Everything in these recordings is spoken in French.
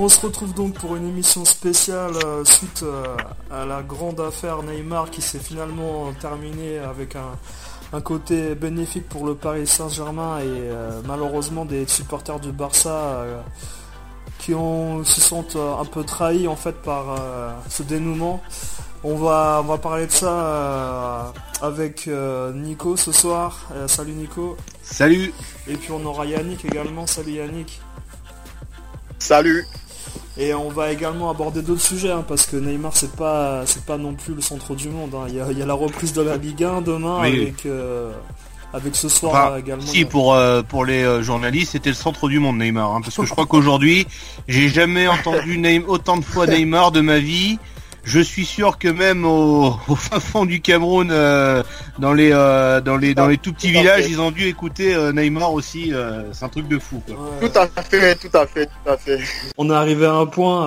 On se retrouve donc pour une émission spéciale euh, suite euh, à la grande affaire Neymar qui s'est finalement terminée avec un, côté bénéfique pour le Paris Saint-Germain et euh, malheureusement des supporters du Barça qui ont, se sentent un peu trahis en fait par ce dénouement. On va, on va parler de ça avec Nico ce soir. salut Nico. Salut. Et puis on aura Yannick également. Salut Yannick. Salut. Et on va également aborder d'autres sujets, hein, parce que Neymar c'est pas c'est pas non plus le centre du monde. Hein. Il, y a, la reprise de la Ligue 1 demain avec euh, avec ce soir également. Si pour euh, pour les euh, journalistes c'était le centre du monde Neymar, hein, parce que je crois qu'aujourd'hui j'ai jamais entendu autant de fois Neymar de ma vie je suis sûr que même au, fin fond du Cameroun, euh, dans les euh, dans les dans les tout petits villages, ils ont dû écouter euh, Neymar aussi. c'est un truc de fou. Tout à fait, tout à fait, tout à fait. On est arrivé à un point,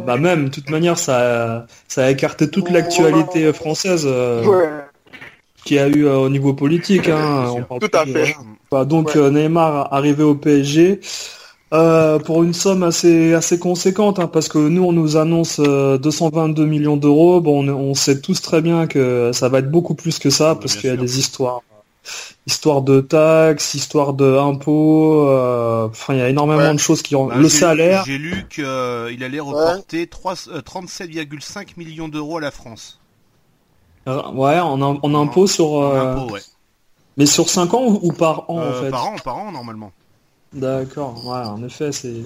bah même, de toute manière, ça ça a écarté toute l'actualité française. Qui a eu au niveau politique, hein, tout à fait. Bah, donc Neymar arrivé au PSG, euh, pour une somme assez assez conséquente, hein, parce que nous on nous annonce 222 euh, millions d'euros. Bon, on, sait tous très bien que ça va être beaucoup plus que ça, parce qu'il y a des histoires, histoires de taxes, histoires de impôts. Euh, enfin, il y a énormément de choses qui ont. Bah, le salaire. J'ai lu qu'il allait reporter 37,5 millions d'euros à la France. ouais, en, en impôts sur. Mais sur 5 ans ou, par an en fait? Par an, par an normalement. D'accord, ouais, en effet, c'est.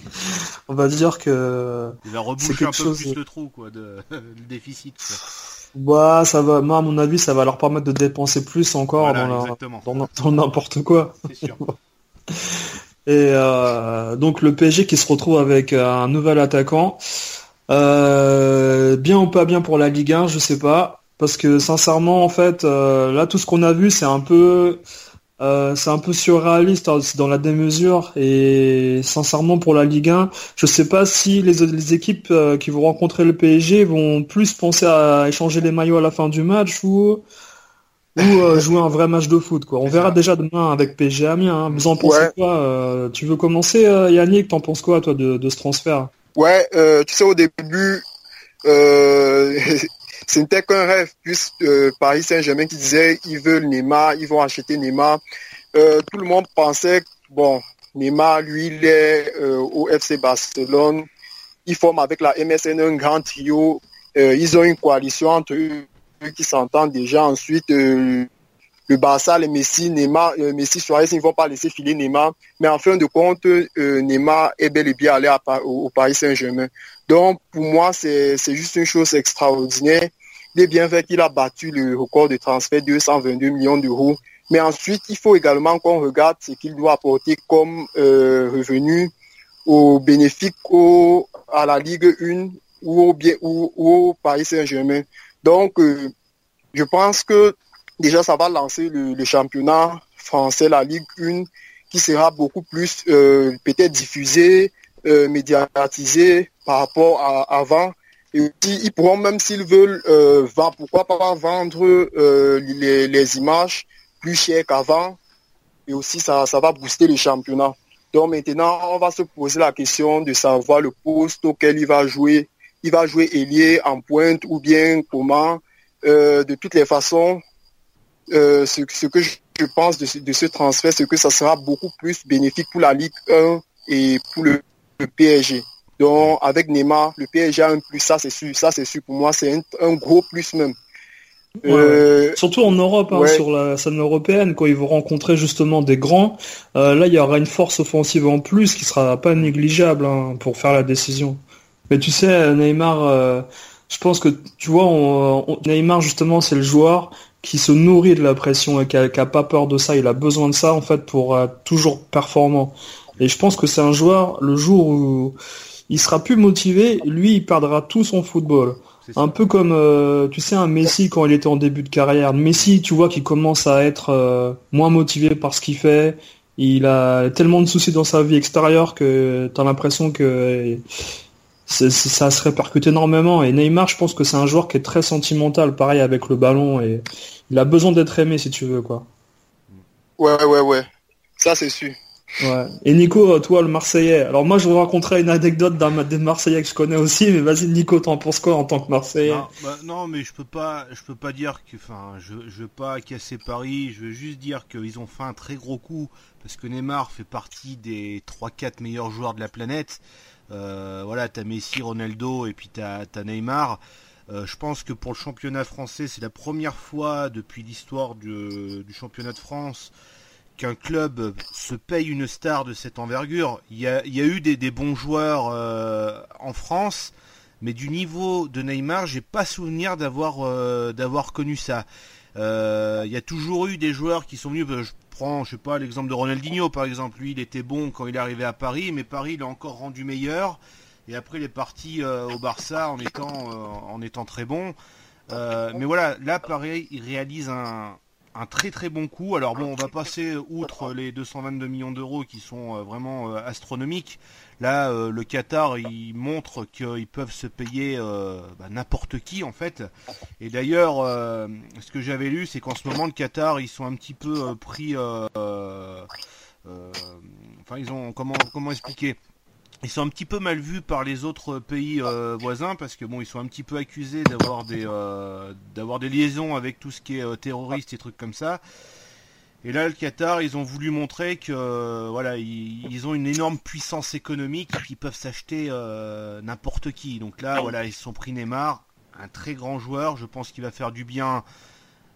On va dire que. Il va reboucher un peu plus le trou, quoi, de... le déficit. Bah, ça va, moi, à mon avis, ça va leur permettre de dépenser plus encore dans, n'importe quoi. Sûr. Et euh, donc le PSG qui se retrouve avec un nouvel attaquant. Euh, bien ou pas bien pour la Ligue 1, je sais pas. Parce que sincèrement, en fait, euh, là, tout ce qu'on a vu, c'est un peu euh, c'est un peu surréaliste hein, dans la démesure et sincèrement pour la Ligue 1, je sais pas si les, équipes euh, qui vont rencontrer le PSG vont plus penser à échanger les maillots à la fin du match ou ou euh, jouer un vrai match de foot quoi. On verra déjà demain avec PSG Amiens. Hein. Vous en pensez quoi Tu veux commencer Yannick? T'en penses quoi toi de, ce transfert? Ouais, tu sais au début ce n'était qu'un rêve, puisque euh, Paris Saint-Germain qui disait ils veulent Neymar, ils vont acheter Neymar. Euh, tout le monde pensait, bon, Neymar, lui, il est euh, au FC Barcelone. Il forme avec la MSN un grand trio. ils ont une coalition entre eux qui s'entendent déjà. Ensuite, le Barça, les Messi, Neymar, Messi, Suarez, ils ne vont pas laisser filer Neymar. Mais en fin de compte, Neymar est bel et bien allé au Paris Saint-Germain. Donc, pour moi, c'est juste une chose extraordinaire. Bien fait qu'il a battu le record de transfert de 222 millions d'euros. Mais ensuite, il faut également qu'on regarde ce qu'il doit apporter comme euh, revenu au bénéfice à la Ligue 1 ou au, bien, ou, au Paris Saint-Germain. Donc, euh, je pense que déjà, ça va lancer le, championnat français, la Ligue 1, qui sera beaucoup plus euh, peut-être diffusé, médiatisé par rapport à avant. Et aussi, ils pourront, même s'ils veulent, euh, pourquoi pas vendre euh, les, images plus chères qu'avant. Et aussi, ça, ça va booster le championnat. Donc maintenant, on va se poser la question de savoir le poste auquel il va jouer. Il va jouer ailier en pointe ou bien comment. Euh, de toutes les façons, ce, que je, pense de ce, transfert, c'est que ça sera beaucoup plus bénéfique pour la Ligue 1 et pour le PSG. Donc avec Neymar, le PSG a un plus, ça c'est sûr, ça c'est sûr pour moi, c'est un, gros plus même. Euh, Surtout en Europe, hein, sur la scène européenne, quand ils vont rencontrer justement des grands, euh, là il y aura une force offensive en plus qui sera pas négligeable hein, pour faire la décision. Mais tu sais, Neymar, euh, je pense que tu vois, Neymar justement c'est le joueur qui se nourrit de la pression et qui a, pas peur de ça. Il a besoin de ça en fait pour être toujours performant. Et je pense que c'est un joueur le jour où il sera plus motivé, lui il perdra tout son football. Un peu comme, euh, tu sais, un Messi quand il était en début de carrière. Messi, tu vois, qu'il commence à être euh, moins motivé par ce qu'il fait. Il a tellement de soucis dans sa vie extérieure que tu as l'impression que ça se répercute énormément. Et Neymar, je pense que c'est un joueur qui est très sentimental, pareil avec le ballon. Et il a besoin d'être aimé, si tu veux, quoi. Ouais, ouais, ouais. Ça, c'est sûr. Ouais. Et Nico, toi, le Marseillais. Alors moi, je vous raconterai une anecdote d'un des Marseillais que je connais aussi, mais vas-y, Nico, t'en penses quoi en tant que Marseillais? Bah, non, mais je peux pas, je peux pas dire que, enfin, je, je veux pas casser Paris. Je veux juste dire qu'ils ont fait un très gros coup parce que Neymar fait partie des 3-4 meilleurs joueurs de la planète. Euh, voilà, t'as Messi, Ronaldo et puis t'as as Neymar. Euh, je pense que pour le championnat français, c'est la première fois depuis l'histoire du, championnat de France qu'un club se paye une star de cette envergure. Il y a, eu des, bons joueurs euh, en France, mais du niveau de Neymar, j'ai pas souvenir d'avoir euh, d'avoir connu ça. il y a toujours eu des joueurs qui sont venus. Je prends, je sais pas, l'exemple de Ronaldinho par exemple. Lui, il était bon quand il est arrivé à Paris, mais Paris l'a encore rendu meilleur. Et après, il est parti au Barça en étant, en étant très bon. mais voilà, là, pareil, il réalise un, un très très bon coup. Alors bon, on va passer outre les 222 millions d'euros qui sont euh, vraiment euh, astronomiques. Là, euh, le Qatar, il montre qu'ils peuvent se payer bah, n'importe qui en fait. Et d'ailleurs, ce que j'avais lu, c'est qu'en ce moment, le Qatar, ils sont un petit peu pris. enfin, ils ont comment comment expliquer? Ils sont un petit peu mal vus par les autres pays euh, voisins parce que bon, ils sont un petit peu accusés d'avoir des euh, d'avoir des liaisons avec tout ce qui est euh, terroriste et trucs comme ça. Et là, le Qatar, ils ont voulu montrer que voilà, ils, ont une énorme puissance économique qui peuvent s'acheter n'importe qui. Donc là, voilà, ils se sont pris Neymar, un très grand joueur. Je pense qu'il va faire du bien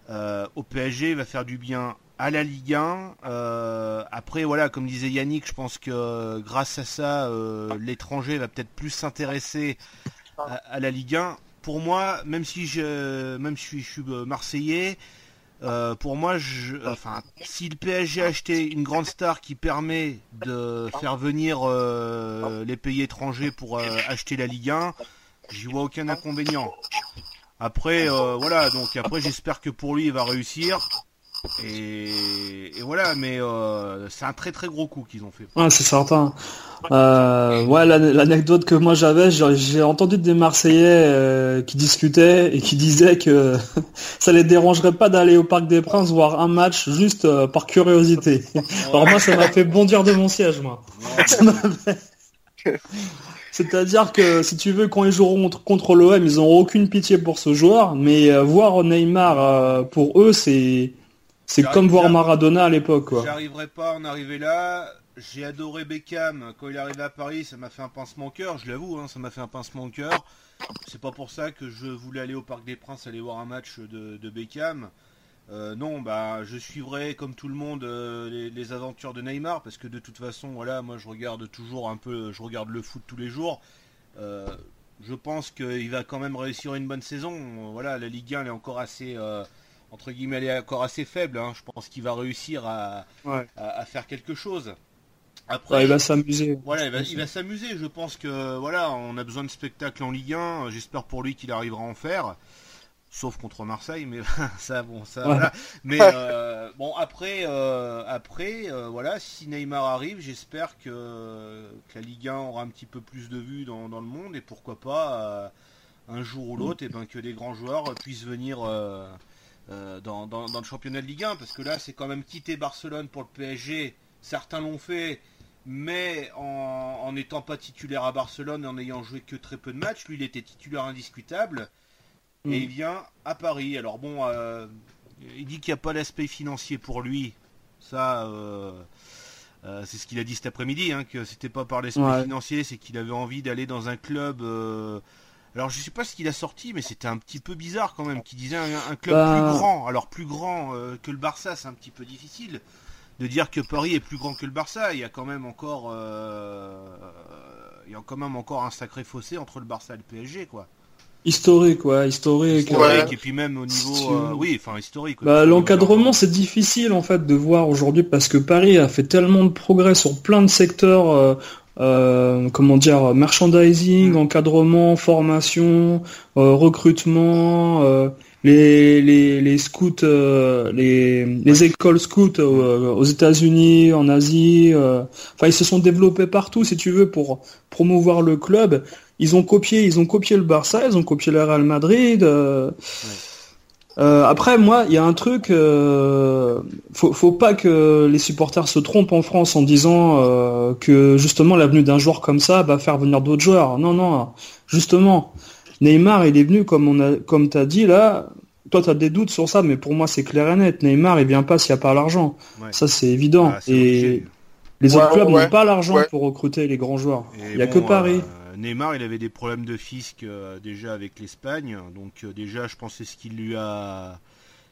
au PSG, il va faire du bien à la Ligue 1. Euh, après, voilà, comme disait Yannick, je pense que euh, grâce à ça, euh, l'étranger va peut-être plus s'intéresser à, la Ligue 1. Pour moi, même si je, même si je suis marseillais, pour moi, je, enfin, si le PSG a acheté une grande star qui permet de faire venir les pays étrangers pour acheter la Ligue 1, j'y vois aucun inconvénient. Après, voilà, donc après, j'espère que pour lui, il va réussir. Et, voilà, mais euh, c'est un très très gros coup qu'ils ont fait. Ouais, c'est certain. Euh, ouais, l'anecdote que moi j'avais, j'ai entendu des Marseillais euh, qui discutaient et qui disaient que ça les dérangerait pas d'aller au Parc des Princes voir un match juste par curiosité. Alors moi, ça m'a fait bondir de mon siège, moi. C'est-à-dire que si tu veux, quand ils joueront contre l'OM, ils n'auront aucune pitié pour ce joueur, mais voir Neymar pour eux, c'est c'est comme voir Maradona à l'époque. J'arriverai pas à en arriver là. J'ai adoré Beckham. Quand il est arrivé à Paris, ça m'a fait un pincement au cœur, je l'avoue, hein, ça m'a fait un pincement au cœur. C'est pas pour ça que je voulais aller au Parc des Princes, aller voir un match de, Beckham. Euh, non, bah je suivrai comme tout le monde euh, les, aventures de Neymar parce que de toute façon, voilà, moi je regarde toujours un peu, je regarde le foot tous les jours. Euh, je pense qu'il va quand même réussir une bonne saison. Voilà, la Ligue 1 elle est encore assez entre guillemets, elle est encore assez faible. Hein. Je pense qu'il va réussir à, faire quelque chose. Après, il va s'amuser. Voilà, il va, s'amuser. Je pense que voilà, on a besoin de spectacle en Ligue 1. J'espère pour lui qu'il arrivera à en faire. Sauf contre Marseille, mais ça, bon, ça, voilà. Mais euh, bon, après, euh, après, euh, voilà, si Neymar arrive, j'espère que, la Ligue 1 aura un petit peu plus de vues dans, le monde et pourquoi pas un jour ou l'autre, et ben que des grands joueurs puissent venir euh, dans, le championnat de Ligue 1, parce que là, c'est quand même quitter Barcelone pour le PSG. Certains l'ont fait, mais en n'étant pas titulaire à Barcelone, en n'ayant joué que très peu de matchs, lui, il était titulaire indiscutable. Et mm. il vient à Paris. Alors bon, euh, il dit qu'il n'y a pas l'aspect financier pour lui. Ça, euh, c'est ce qu'il a dit cet après-midi, hein, que c'était pas par l'aspect financier, c'est qu'il avait envie d'aller dans un club alors je sais pas ce qu'il a sorti, mais c'était un petit peu bizarre quand même, qui disait un, club bah, plus grand. Alors plus grand euh, que le Barça, c'est un petit peu difficile de dire que Paris est plus grand que le Barça. Il y a quand même encore, euh, il y a quand même encore un sacré fossé entre le Barça et le PSG, quoi. Historique, ouais, historique. Historique, et puis même au niveau, euh, oui, enfin historique. Bah, l'encadrement, c'est difficile en fait de voir aujourd'hui parce que Paris a fait tellement de progrès sur plein de secteurs euh, comment dire, merchandising, mm. encadrement, formation, euh, recrutement, euh, les, les, les scouts, les, les écoles scouts aux États-Unis, en Asie. Enfin, ils se sont développés partout, si tu veux, pour promouvoir le club. Ils ont copié, ils ont copié le Barça, ils ont copié le Real Madrid. Euh, après, moi, il y a un truc, euh, faut, pas que les supporters se trompent en France en disant euh, que justement l'avenue d'un joueur comme ça va faire venir d'autres joueurs. Non, non, justement, Neymar, il est venu comme on a, comme t'as dit là. Toi, tu as des doutes sur ça, mais pour moi, c'est clair et net. Neymar, il vient pas s'il n'y a pas l'argent. Ça, c'est évident. Ah, et les autres clubs n'ont pas l'argent pour recruter les grands joueurs. Il n'y a que Paris. Neymar, il avait des problèmes de fisc euh, déjà avec l'Espagne, donc euh, déjà, je pense c'est ce qui lui a,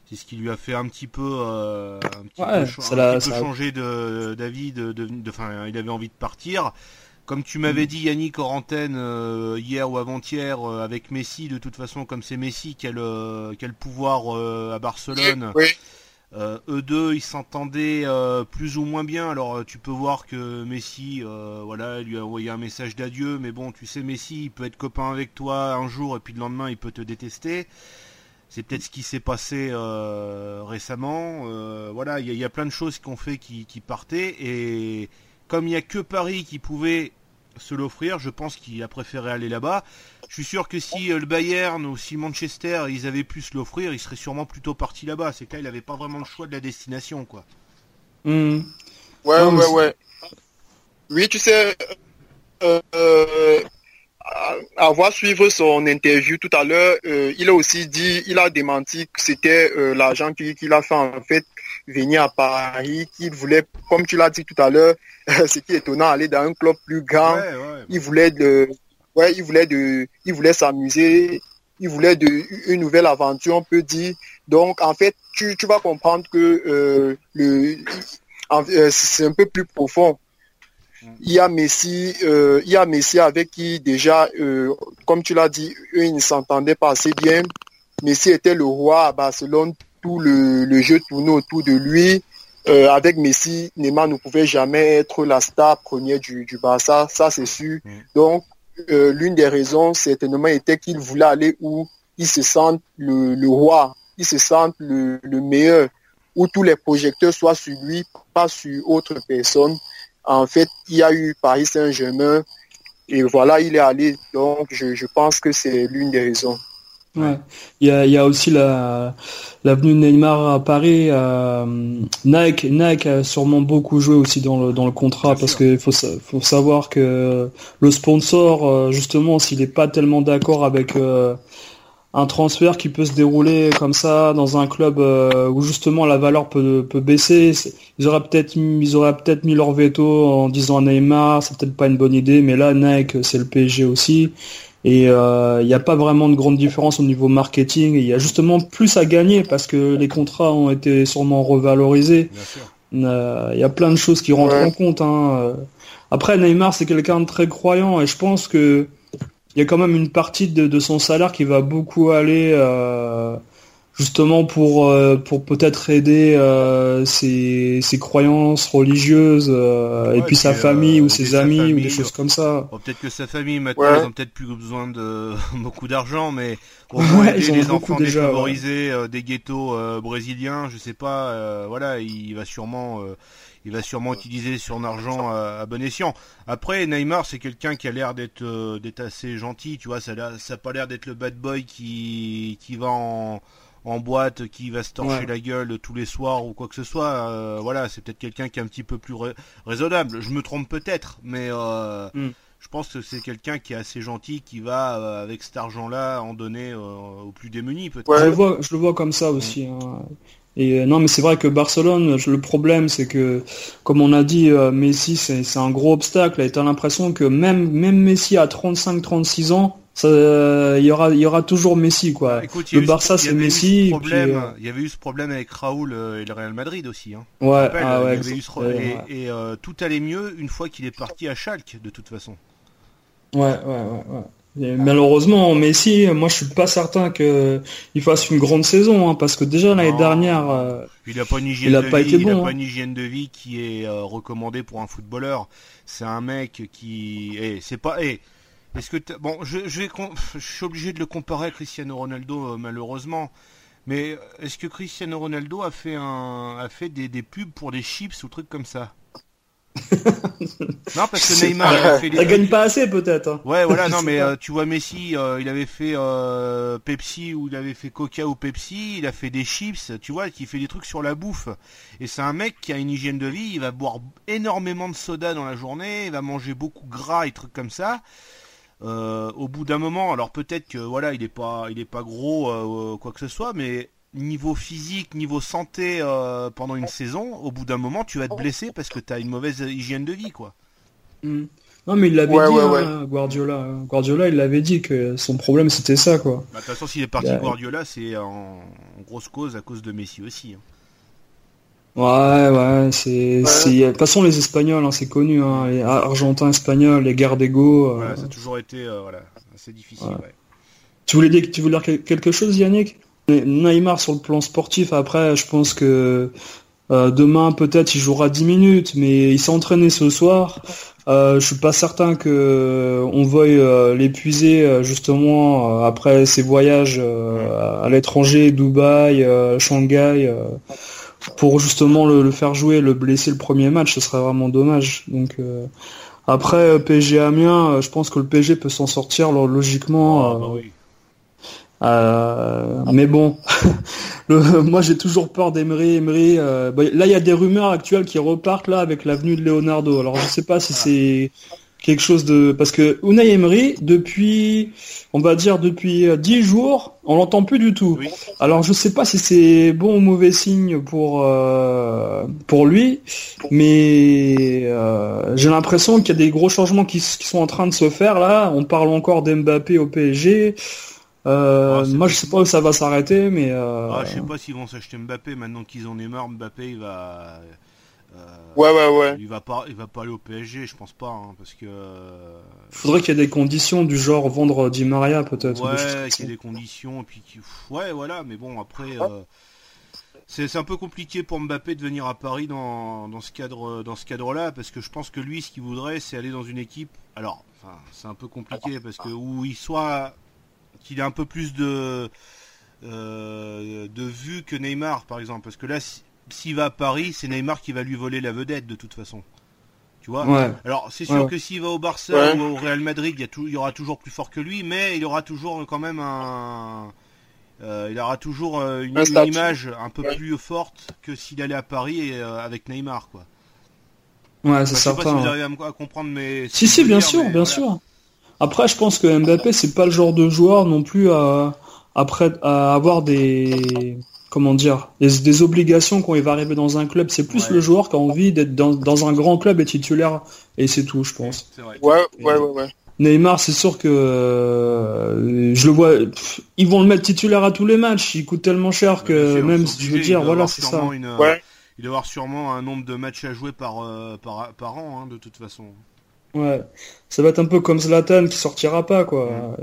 c'est ce qui lui a fait un petit peu, euh, un petit peu, changer d'avis, de, de, il avait envie de partir. Comme tu m'avais mm. dit Yannick en hier ou avant-hier avec Messi, de toute façon comme c'est Messi qui a le, pouvoir à Barcelone, euh, eux deux, ils s'entendaient euh, plus ou moins bien. Alors euh, tu peux voir que Messi, voilà, lui a envoyé un message d'adieu, mais bon, tu sais, Messi, il peut être copain avec toi un jour et puis le lendemain, il peut te détester. C'est peut-être ce qui s'est passé récemment. voilà, il y, a plein de choses qu'on fait qui, qui partaient et comme il n'y a que Paris qui pouvait se l'offrir, je pense qu'il a préféré aller là-bas. Je suis sûr que si euh, le Bayern ou si Manchester ils avaient pu se l'offrir, il serait sûrement plutôt parti là-bas. C'est que là, il n'avait pas vraiment le choix de la destination, quoi. Hmm. Ouais, ouais, ouais. Oui, tu sais, euh, euh, avoir suivre son interview tout à l'heure, il a aussi dit, il a démenti que c'était l'argent qu'il a fait en fait venir à Paris, qu'il voulait, comme tu l'as dit tout à l'heure, ce qui est étonnant, aller dans un club plus grand. Il voulait de, ouais, il voulait de, il voulait s'amuser, il voulait de, une nouvelle aventure, on peut dire. Donc, en fait, tu, tu vas comprendre que euh, le, euh, c'est un peu plus profond. Il y a Messi, euh, il y a Messi avec qui déjà, comme tu l'as dit, eux, ils ne s'entendaient pas assez bien. Messi était le roi à Barcelone, tout le, le jeu tournait autour de lui. avec Messi, Neymar ne pouvait jamais être la star première du, du Barça, ça c'est sûr. Mm. Donc, euh, l'une des raisons certainement était qu'il voulait aller où il se sent le, roi, il se sent le, meilleur, où tous les projecteurs soient sur lui, pas sur autre personne. En fait, il y a eu Paris Saint-Germain et voilà, il est allé. Donc, je pense que c'est l'une des raisons. Ouais. Il y a, il y a aussi la l'avenue Neymar à Paris. Euh, Nike, Nike a sûrement beaucoup joué aussi dans le dans le contrat parce qu'il faut faut savoir que le sponsor euh, justement s'il n'est pas tellement d'accord avec euh, un transfert qui peut se dérouler comme ça dans un club euh, où justement la valeur peut, peut baisser, ils auraient peut-être ils auraient peut-être mis leur veto en disant à Neymar c'est peut-être pas une bonne idée, mais là Nike c'est le PSG aussi. Et il euh, n'y a pas vraiment de grande différence au niveau marketing. Il y a justement plus à gagner parce que les contrats ont été sûrement revalorisés. Il euh, y a plein de choses qui rentrent en compte. Hein. Après, Neymar, c'est quelqu'un de très croyant et je pense que il y a quand même une partie de, de son salaire qui va beaucoup aller euh, justement pour euh, pour peut-être aider euh, ses, ses, croyances religieuses euh, et puis sa famille ou ses amis ou des choses comme ça. peut-être que sa famille maintenant ils ont peut-être plus besoin de beaucoup d'argent mais au moins aider les enfants défavorisés des ghettos brésiliens, je sais pas voilà, il va sûrement il va sûrement utiliser son argent à, bon escient. Après, Neymar, c'est quelqu'un qui a l'air d'être d'être assez gentil, tu vois, ça n'a ça pas l'air d'être le bad boy qui qui va en en boîte qui va se torcher la gueule tous les soirs ou quoi que ce soit. Euh, voilà, c'est peut-être quelqu'un qui est un petit peu plus raisonnable. Je me trompe peut-être, mais euh, hmm. je pense que c'est quelqu'un qui est assez gentil, qui va euh, avec cet argent-là en donner aux plus démunis. Peut-être. je, le vois, je le vois comme ça aussi. Hein. Et non, mais c'est vrai que Barcelone, le problème, c'est que, comme on a dit, Messi, c'est un gros obstacle. Et t'as l'impression que même, même Messi à 35-36 ans, il y aura y aura toujours Messi quoi. Bah, le Barça c'est Messi. Euh, il y avait eu ce problème avec Raoul euh, et le Real Madrid aussi. Hein. Ouais. et, euh, tout allait mieux une fois qu'il est parti à Schalke de toute façon. Ouais ouais ouais. malheureusement, Messi, moi je suis pas certain que il fasse une grande saison, hein, parce que déjà l'année dernière, il a pas une hygiène de vie, il a pas hein. une hygiène de vie qui est recommandée pour un footballeur. C'est un mec qui, eh, c'est pas, eh, est-ce que bon, je, je, vais je suis obligé de le comparer à Cristiano Ronaldo euh, malheureusement, mais est-ce que Cristiano Ronaldo a fait un a fait des, des pubs pour des chips ou trucs comme ça? Non, parce que Neymar, il a fait Ça gagne pas assez, peut-être. Hein. Ouais, voilà, non, mais euh, tu vois, Messi, euh, il avait fait euh, Pepsi ou il avait fait Coca ou Pepsi, il a fait des chips, tu vois, qui fait des trucs sur la bouffe. Et c'est un mec qui a une hygiène de vie, il va boire énormément de soda dans la journée, il va manger beaucoup gras et trucs comme ça. Au bout d'un moment, alors peut-être que voilà, il est pas, il est pas gros, quoi que ce soit, mais niveau physique, niveau santé euh, pendant une saison, au bout d'un moment, tu vas te blesser parce que tu as une mauvaise hygiène de vie, quoi. Hmm. Non, mais il l'avait dit, hein, Guardiola. Guardiola, il l'avait dit que son problème c'était ça, quoi. Bah, de toute façon, s'il est parti Guardiola, c'est en... grosse cause à cause de Messi aussi. Hein. Ouais, ouais, c'est. De toute façon, les Espagnols, hein, c'est connu, hein, les Argentins, Espagnols, les guerres d'ego. Euh, ça a toujours été euh, voilà, assez difficile. Tu voulais dire, tu voulais dire quelque chose, Yannick? Neymar sur le plan sportif, après, je pense que euh, demain peut-être il jouera 10 minutes, mais il s'est entraîné ce soir. Euh, je suis pas certain que euh, on veuille l'épuiser justement après ses voyages à l'étranger, Dubaï, Shanghai, pour justement le, faire jouer, le blesser le premier match, ce serait vraiment dommage. Donc après PSG Amiens, je pense que le PSG peut s'en sortir logiquement. Ah, bah euh, mais bon, moi j'ai toujours peur d'Emery. Emery, euh, là il y a des rumeurs actuelles qui repartent là avec l'avenue de Leonardo. Alors je sais pas si c'est quelque chose de parce que Unai Emery depuis on va dire depuis 10 euh, jours on l'entend plus du tout alors je sais pas si c'est bon ou mauvais signe pour pour lui mais j'ai l'impression qu'il y a des gros changements qui, qui, sont en train de se faire là on parle encore d'Mbappé au PSG euh, moi, je sais pas où ça va s'arrêter, mais. Euh... Ah, je sais pas s'ils vont s'acheter Mbappé maintenant qu'ils en marre. Mbappé, il va. Euh, ouais, ouais, ouais. Il va pas, il va pas aller au PSG, je pense pas, hein, parce que. Faudrait qu'il y ait des conditions du genre vendre Di Maria peut-être. Ouais, qu'il y ait des conditions, et puis ouais, voilà. Mais bon, après, euh, c'est un peu compliqué pour Mbappé de venir à Paris dans, dans ce cadre, dans ce cadre-là, parce que je pense que lui, ce qu'il voudrait, c'est aller dans une équipe. Alors, enfin, c'est un peu compliqué parce que où il soit qu'il ait un peu plus de euh, de vue que Neymar, par exemple. Parce que là, s'il va à Paris, c'est Neymar qui va lui voler la vedette de toute façon. Tu vois Alors, c'est sûr que s'il va au Barça ou au Real Madrid, il y, il y, aura toujours plus fort que lui, mais il aura toujours quand même un. Euh, il aura toujours euh, une, image un peu plus forte que s'il allait à Paris avec Neymar, quoi. Ouais, c'est ça. Je sais pas si vous arrivez à, comprendre, mais. Si, si, bien sûr, bien sûr. Après, je pense que Mbappé, c'est pas le genre de joueur non plus à, après, à avoir des, comment dire, des, obligations quand il va arriver dans un club. C'est plus le joueur qui a envie d'être dans, un grand club et titulaire, et c'est tout, je pense. Ouais, ouais, ouais, Neymar, c'est sûr que euh, je le vois, ils vont le mettre titulaire à tous les matchs. Il coûte tellement cher que même, je veux dire, voilà, c'est ça. Il doit avoir sûrement un nombre de matchs à jouer par, euh, par, par an, hein, de toute façon. Ouais, ça va être un peu comme Zlatan qui sortira pas quoi.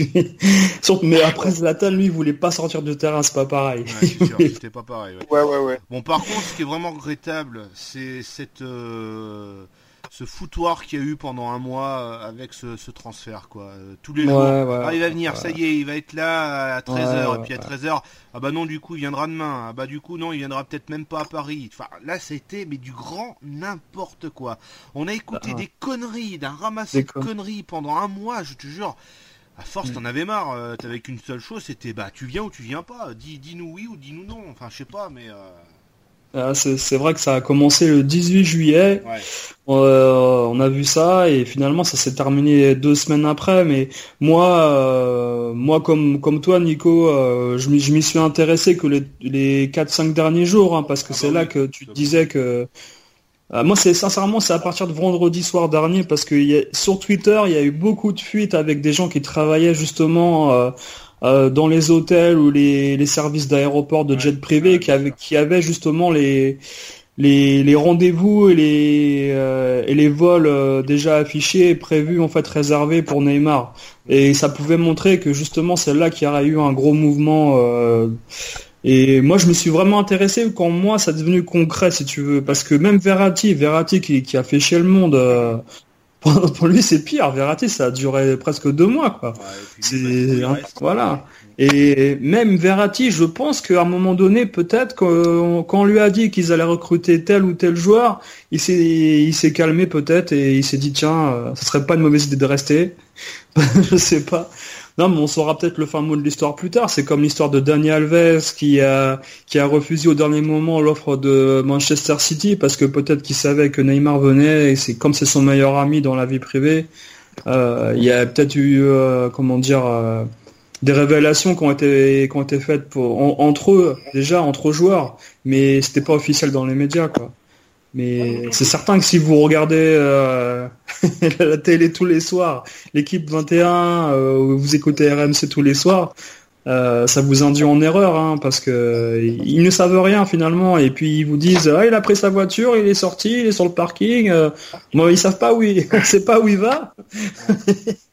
Mais après Zlatan lui il voulait pas sortir du terrain, c'est pas pareil. c'était pas pareil. Ouais. ouais ouais Bon par contre ce qui est vraiment regrettable, c'est cette euh, ce foutoir qu'il y a eu pendant un mois euh, avec ce, transfert quoi. Euh, tous les jours, ah, il va venir, ça y est, il va être là à 13h et puis à 13h, ah bah non du coup il viendra demain, ah bah du coup non il viendra peut-être même pas à Paris. Enfin là c'était mais du grand n'importe quoi. On a écouté bah, des conneries, d'un ramassage de conneries pendant un mois, je te jure. À force, mm. t'en avais marre. Euh, t'avais qu'une seule chose, c'était bah tu viens ou tu viens pas. Dis, dis-nous oui ou dis-nous non. Enfin, je sais pas, mais. Ah, c'est vrai que ça a commencé le 18 juillet. Euh, on a vu ça et finalement ça s'est terminé deux semaines après. Mais moi, euh, moi comme comme toi, Nico, euh, je m'y suis intéressé que les les quatre cinq derniers jours hein, parce que ah c'est bah là que tu disais que moi, c'est sincèrement, c'est à partir de vendredi soir dernier parce que sur Twitter, il y a eu beaucoup de fuites avec des gens qui travaillaient justement euh, dans les hôtels ou les, les services d'aéroport de jet privé qui avaient qui avaient justement les les, les rendez-vous et les euh, et les vols euh, déjà affichés et prévus en fait réservés pour Neymar. Et ça pouvait montrer que justement c'est là qu'il y aurait eu un gros mouvement et moi je me suis vraiment intéressé quand moi ça est devenu concret si tu veux. Parce que même Verratti Verratti qui, qui a fait chier le monde pour, lui, c'est pire. Verratti, ça a duré presque deux mois, quoi. c'est voilà. Et même Verratti, je pense qu'à un moment donné, peut-être quand on lui a dit qu'ils allaient recruter tel ou tel joueur, il s'est, il s'est calmé peut-être et il s'est dit tiens, euh, ce serait pas une mauvaise idée de rester. je sais pas. Non, mais on saura peut-être le fin mot de l'histoire plus tard. C'est comme l'histoire de Daniel Alves qui a qui a refusé au dernier moment l'offre de Manchester City parce que peut-être qu'il savait que Neymar venait et c'est comme c'est son meilleur ami dans la vie privée. Euh, il y a peut-être eu euh, comment dire des révélations qui ont été qui ont été faites entre eux déjà entre joueurs, mais c'était pas officiel dans les médias quoi. Mais c'est certain que si vous regardez euh, la télé tous les soirs, l'équipe 21, euh, vous écoutez RMC tous les soirs, euh, ça vous induit en erreur hein, parce que ils ne savent rien finalement et puis ils vous disent ah, il a pris sa voiture, il est sorti, il est sur le parking. moi ils savent pas où il, sait pas où il va.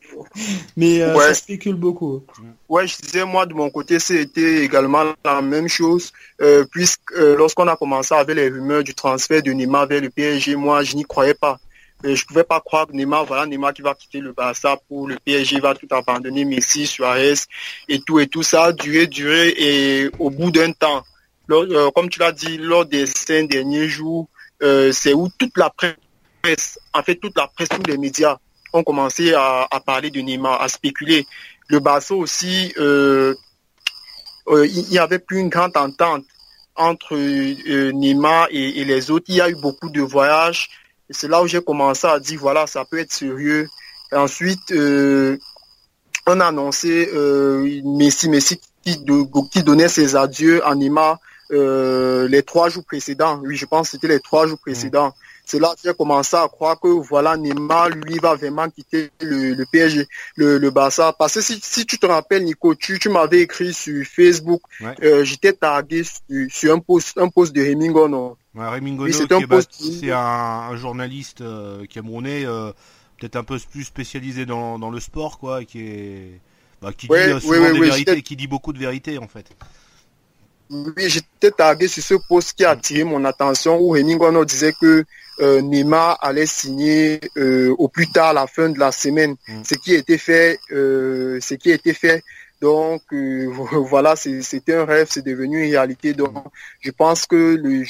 Mais euh, ça spécule beaucoup. Ouais, je disais, moi, de mon côté, c'était également la même chose, euh, puisque euh, lorsqu'on a commencé avec les rumeurs du transfert de Neymar vers le PSG, moi, je n'y croyais pas. je ne pouvais pas croire que Neymar, voilà, Neymar qui va quitter le Barça pour le PSG, va tout abandonner, Messi, Suarez et tout, et tout ça a duré, duré, et au bout d'un temps, comme tu l'as dit, lors des cinq derniers jours, c'est où toute la presse, en fait, toute la presse, tous les médias ont commencé à, parler de Neymar, à spéculer. Le Barça aussi, euh, euh, il n'y avait plus une grande entente entre euh, et, les autres. Il y a eu beaucoup de voyages. C'est là où j'ai commencé à dire, voilà, ça peut être sérieux. Ensuite, on a annoncé Messi, Messi qui, donnait ses adieux à Neymar les trois jours précédents. Oui, je pense que c'était les trois jours précédents c'est là que j'ai commencé à croire que voilà, Neymar, lui, va vraiment quitter le, PSG, le, le, Barça. Parce que si, si tu te rappelles, Nico, tu, tu m'avais écrit sur Facebook, euh, j'étais tagué sur, un post, un post de. Ouais, Remingono, c'est un, un, journaliste euh, camerounais, euh, peut-être un peu plus spécialisé dans, dans le sport, quoi, qui est, bah, qui dit euh, souvent des vérités, qui dit beaucoup de vérités, en fait. Oui, j'étais tagué sur ce post qui a attiré mon attention où Remingono disait que euh, Neymar allait signer euh, au plus tard la fin de la semaine. Mm. Ce qui a été fait, euh, ce qui a été fait. Donc voilà, c'était un rêve, c'est devenu une réalité. Donc je pense que le,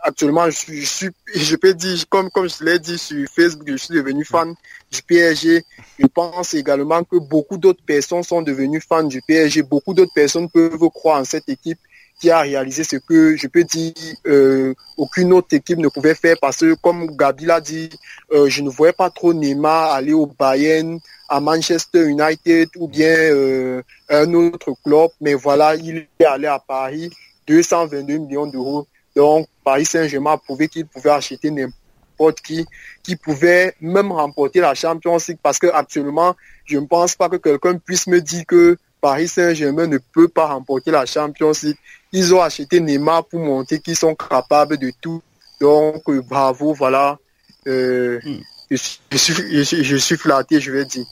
actuellement, je, suis, je peux dire, comme comme je l'ai dit sur Facebook, je suis devenu fan du PSG. Je pense également que beaucoup d'autres personnes sont devenues fans du PSG. Beaucoup d'autres personnes peuvent croire en cette équipe qui a réalisé ce que je peux dire euh, aucune autre équipe ne pouvait faire parce que comme Gabi l'a dit, euh, je ne voyais pas trop Neymar aller au Bayern, à Manchester United ou bien euh, un autre club, mais voilà, il est allé à Paris, 222 millions d'euros. Donc Paris Saint-Germain a prouvé qu'il pouvait acheter n'importe qui, qui pouvait même remporter la Champions League parce que actuellement, je ne pense pas que quelqu'un puisse me dire que Paris Saint-Germain ne peut pas remporter la Champions League. Ils ont acheté Neymar pour montrer qu'ils sont capables de tout. Donc, bravo, voilà. Euh, hmm. je, suis, flatté, je vais dire.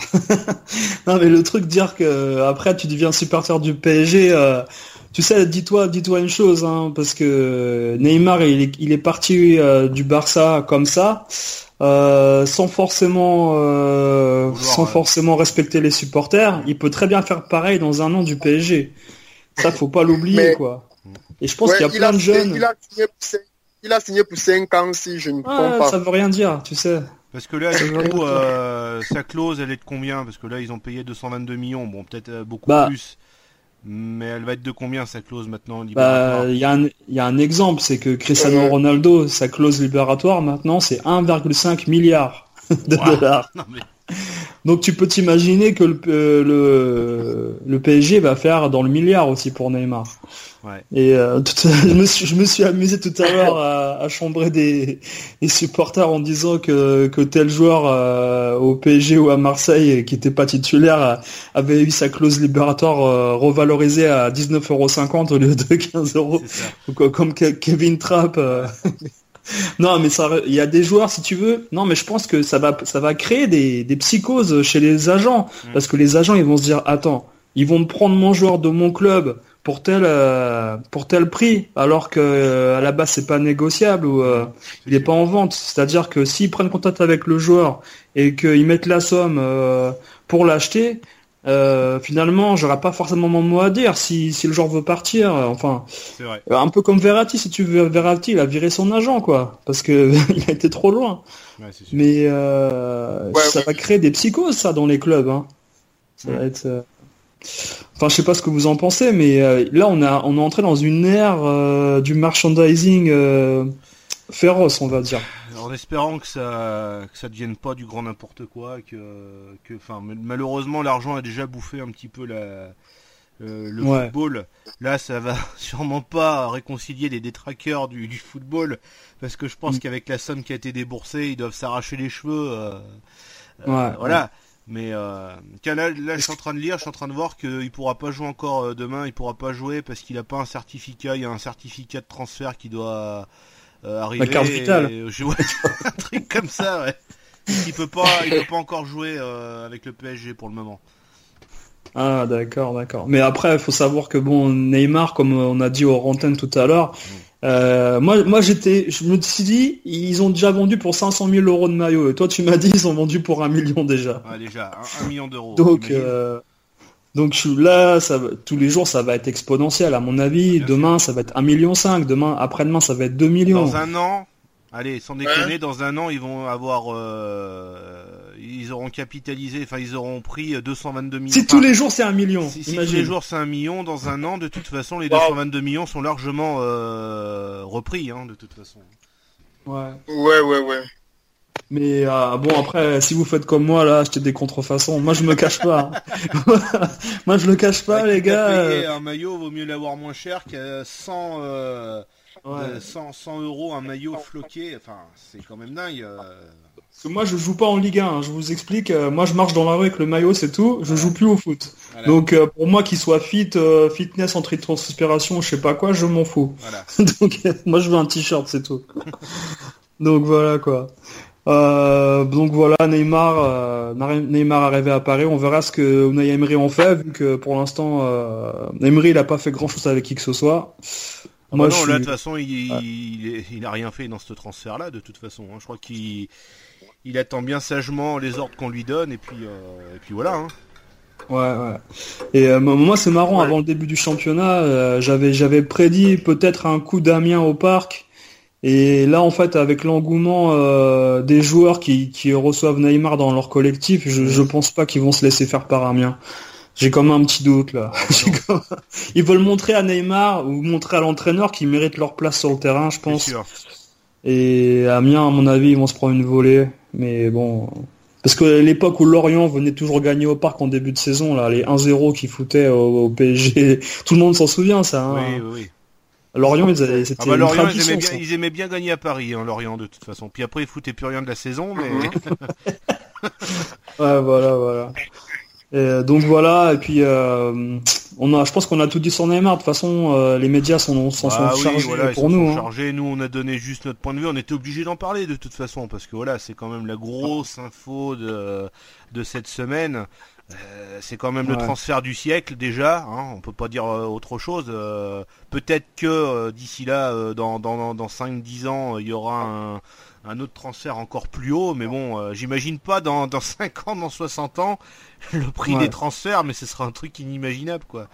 Non, mais le truc dire que après tu deviens supporter du PSG, euh, tu sais, dis-toi, dis-toi une chose, hein, parce que Neymar, il est, parti du Barça comme ça. sans forcément sans forcément respecter les supporters, il peut très bien faire pareil dans un an du PSG. Ça, faut pas l'oublier, quoi. Et je pense qu'il y a plein de jeunes. Il a, signé pour, il a signé pour 5 ans, si je ne comprends pas. Ça veut rien dire, tu sais. Parce que là, du coup, euh, sa clause, elle est de combien? Parce que là, ils ont payé 222 millions. Bon, peut-être euh, beaucoup bah. plus. Mais elle va être de combien sa clause maintenant bah, Il y, a un exemple, c'est que Cristiano Ronaldo, sa clause libératoire maintenant, c'est 1,5 milliard de dollars. Non, mais... Donc tu peux t'imaginer que le, euh, le, PSG va faire dans le milliard aussi pour Neymar. Et euh, je, me suis, je, me suis, amusé tout à l'heure à, chambrer des, supporters en disant que, que tel joueur euh, au PSG ou à Marseille qui n'était pas titulaire avait eu sa clause libératoire revalorisée à 19,50€ au lieu de 15 euros. Comme Kevin Trapp. Non, mais ça, il y a des joueurs, si tu veux. Non, mais je pense que ça va, ça va créer des, des psychoses chez les agents, mm. parce que les agents, ils vont se dire, attends, ils vont me prendre mon joueur de mon club pour tel euh, pour tel prix, alors que euh, à la base c'est pas négociable ou euh, il est pas en vente. C'est-à-dire que s'ils prennent contact avec le joueur et qu'ils mettent la somme pour l'acheter, finalement j'aurais pas forcément mon mot à dire si, si le joueur veut partir. Enfin, un peu comme Verratti, si tu veux Verratti, il a viré son agent quoi, parce que il a été trop loin. Mais ça va créer des psychoses ça dans les clubs. Hein. Ça va être Enfin, je sais pas ce que vous en pensez, mais euh, là, on a, on est entré dans une ère euh, du merchandising euh, féroce, on va dire. En espérant que ça, que ça devienne pas du grand n'importe quoi, que, que, enfin, malheureusement, l'argent a déjà bouffé un petit peu la, le football. Là, ça va sûrement pas réconcilier les détraqueurs du, du football, parce que je pense mm. qu'avec la somme qui a été déboursée, ils doivent s'arracher les cheveux. voilà. Mais euh, là, là, je suis en train de lire, je suis en train de voir qu'il pourra pas jouer encore euh, demain, il pourra pas jouer parce qu'il a pas un certificat, il y a un certificat de transfert qui doit euh, arriver. La carte vitale. je vois un truc comme ça, ouais. Il peut pas, il peut pas encore jouer euh, avec le PSG pour le moment. Ah d'accord, d'accord. Mais après, il faut savoir que bon, Neymar, comme on a dit au Rantaine tout à l'heure, mm. Euh, moi, moi j'étais, je me suis dit, ils ont déjà vendu pour 500 000 euros de maillot. Et toi, tu m'as dit, ils ont vendu pour un million déjà. Ah, déjà, un, million d'euros. Donc, euh, donc je suis là, ça, tous les jours, ça va être exponentiel. À mon avis, demain, ça va être un million cinq. Demain, après-demain, ça va être 2 millions. Dans un an, allez, sans déconner, dans un an, ils vont avoir euh, ils auront capitalisé, enfin ils auront pris 222 millions. Si tous les jours c'est un million. Si, tous les jours c'est un million, dans un an, de toute façon les 222 millions sont largement euh, repris, hein, de toute façon. Ouais. Ouais, ouais, ouais. Mais euh, bon après, si vous faites comme moi là, acheter des contrefaçons, moi je me cache pas. Hein. moi je le cache pas, les gars. Euh. Un maillot vaut mieux l'avoir moins cher qu'à 100, 100, 100 euros un maillot floqué. Enfin, c'est quand même dingue. Parce que moi, je joue pas en Ligue 1. Hein. Je vous explique. Euh, moi, je marche dans la rue avec le maillot, c'est tout. Je joue plus au foot. Donc, euh, pour moi, qu'il soit fit, euh, fitness, entrée de transpiration, je sais pas quoi, je m'en fous. donc, moi, je veux un t-shirt, c'est tout. donc voilà quoi. Donc voilà, Neymar, Neymar arrivé à Paris. On verra ce que Unai Emery en fait, vu que pour l'instant, Emery il a pas fait grand chose avec qui que ce soit. Ah moi, bah non, là, de toute façon, il, il, a rien fait dans ce transfert-là, de toute façon. Hein. Je crois qu'il il attend bien sagement les ordres qu'on lui donne et puis euh, et puis voilà. Hein. Ouais ouais. Et euh, moi c'est marrant avant le début du championnat euh, j'avais j'avais prédit peut-être un coup d'Amiens au parc et là en fait avec l'engouement des joueurs qui, qui reçoivent Neymar dans leur collectif je, je pense pas qu'ils vont se laisser faire par Amiens. J'ai quand même un petit doute là. Ah, bah Ils veulent montrer à Neymar ou montrer à l'entraîneur qu'ils méritent leur place sur le terrain, je pense. Et Amiens, à mon avis, ils vont se prendre une volée. Mais bon. Parce que l'époque où Lorient venait toujours gagner au parc en début de saison, là, les 1-0 qu'ils foutaient au, PSG, tout le monde s'en souvient, ça. Hein. Oui, oui. Lorient, ils, c'était ah bah, Lorient ils, aimaient bien, ils, aimaient bien, gagner à Paris, hein, Lorient, de toute façon. Puis après, ils foutaient plus rien de la saison, mais. ouais, voilà, voilà. Et donc voilà, et puis euh, on a, je pense qu'on a tout dit sur Neymar. De toute façon, euh, les médias s'en sont, ah chargés pour nous. Hein. Chargés. Nous, on a donné juste notre point de vue. On était obligé d'en parler de toute façon parce que voilà, c'est quand même la grosse info de de cette semaine. Euh, c'est quand même le transfert du siècle déjà. Hein, on peut pas dire autre chose. Peut-être que d'ici là, dans dans dans 5-10 ans, il y aura un un autre transfert encore plus haut, mais bon, euh, j'imagine pas dans, dans 5 ans, dans 60 ans, le prix des transferts, mais ce sera un truc inimaginable, quoi.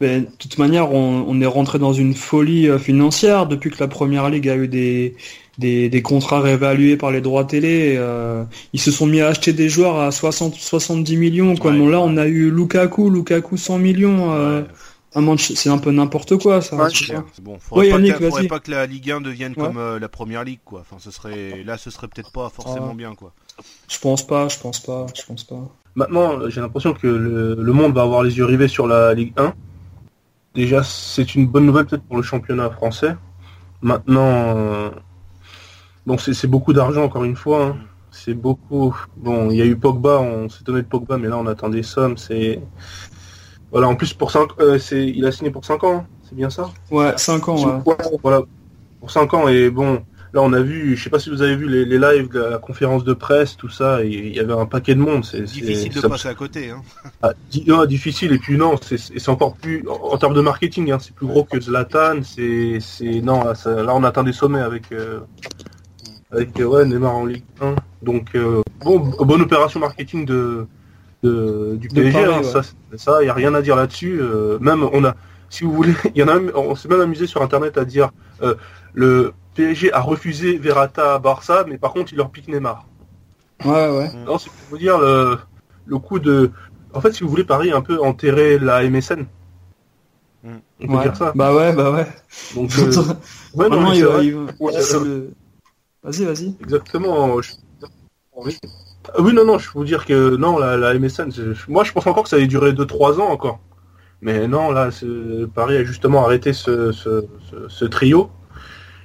de toute manière, on, est rentré dans une folie euh, financière depuis que la Première Ligue a eu des, des, contrats réévalués par les droits télé. Euh, ils se sont mis à acheter des joueurs à 60, 70 millions. Comme là, on a eu Lukaku, Lukaku 100 millions c'est un peu n'importe quoi ça. bon, faudrait, pas, que, la Ligue 1 devienne comme euh, la Première Ligue quoi. Enfin, ce serait là, ce serait peut-être pas forcément bien quoi. Je pense pas, je pense pas, je pense pas. Maintenant, j'ai l'impression que le, monde va avoir les yeux rivés sur la Ligue 1. Déjà, c'est une bonne nouvelle peut-être pour le championnat français. Maintenant, bon, c'est beaucoup d'argent encore une fois. Hein. C'est beaucoup. Bon, il y a eu Pogba, on s'est donné de Pogba, mais là on attend des sommes. C'est voilà, en plus, pour 5, euh, c'est, il a signé pour 5 ans, hein. c'est bien ça? Ouais, 5 ans. Ouais. Voilà, pour 5 ans. Et bon, Là, on a vu, je sais pas si vous avez vu les, lives de la conférence de presse, tout ça, il y avait un paquet de monde. C'est difficile de passer à côté. Hein. Ah, difficile et puis non, c'est encore plus en, termes de marketing, hein, c'est plus gros que Zlatan. C'est non, là, on atteint des sommets avec euh, avec ouais, Neymar en Ligue 1. Donc euh, bon, bonne opération marketing de, du PSG. Hein, ça, il y a rien à dire là-dessus. Euh, même on a, si vous voulez, il y en a, on s'est même amusé sur internet à dire le PSG a refusé Verata à Barça, mais par contre, il leur pique Neymar. Ouais, ouais. Non, c'est pour vous dire le, le coup de. En fait, si vous voulez, Paris un peu enterrer la MSN. On peut dire ça. Bah ouais, bah ouais. Donc, euh... ouais, non, il, Vas-y, vas-y. Exactement. Ah oui. non, non, je peux vous dire que non, la, MSN, moi je pense encore que ça allait durer 2-3 ans encore. Mais non, là, Paris a justement arrêté ce, trio.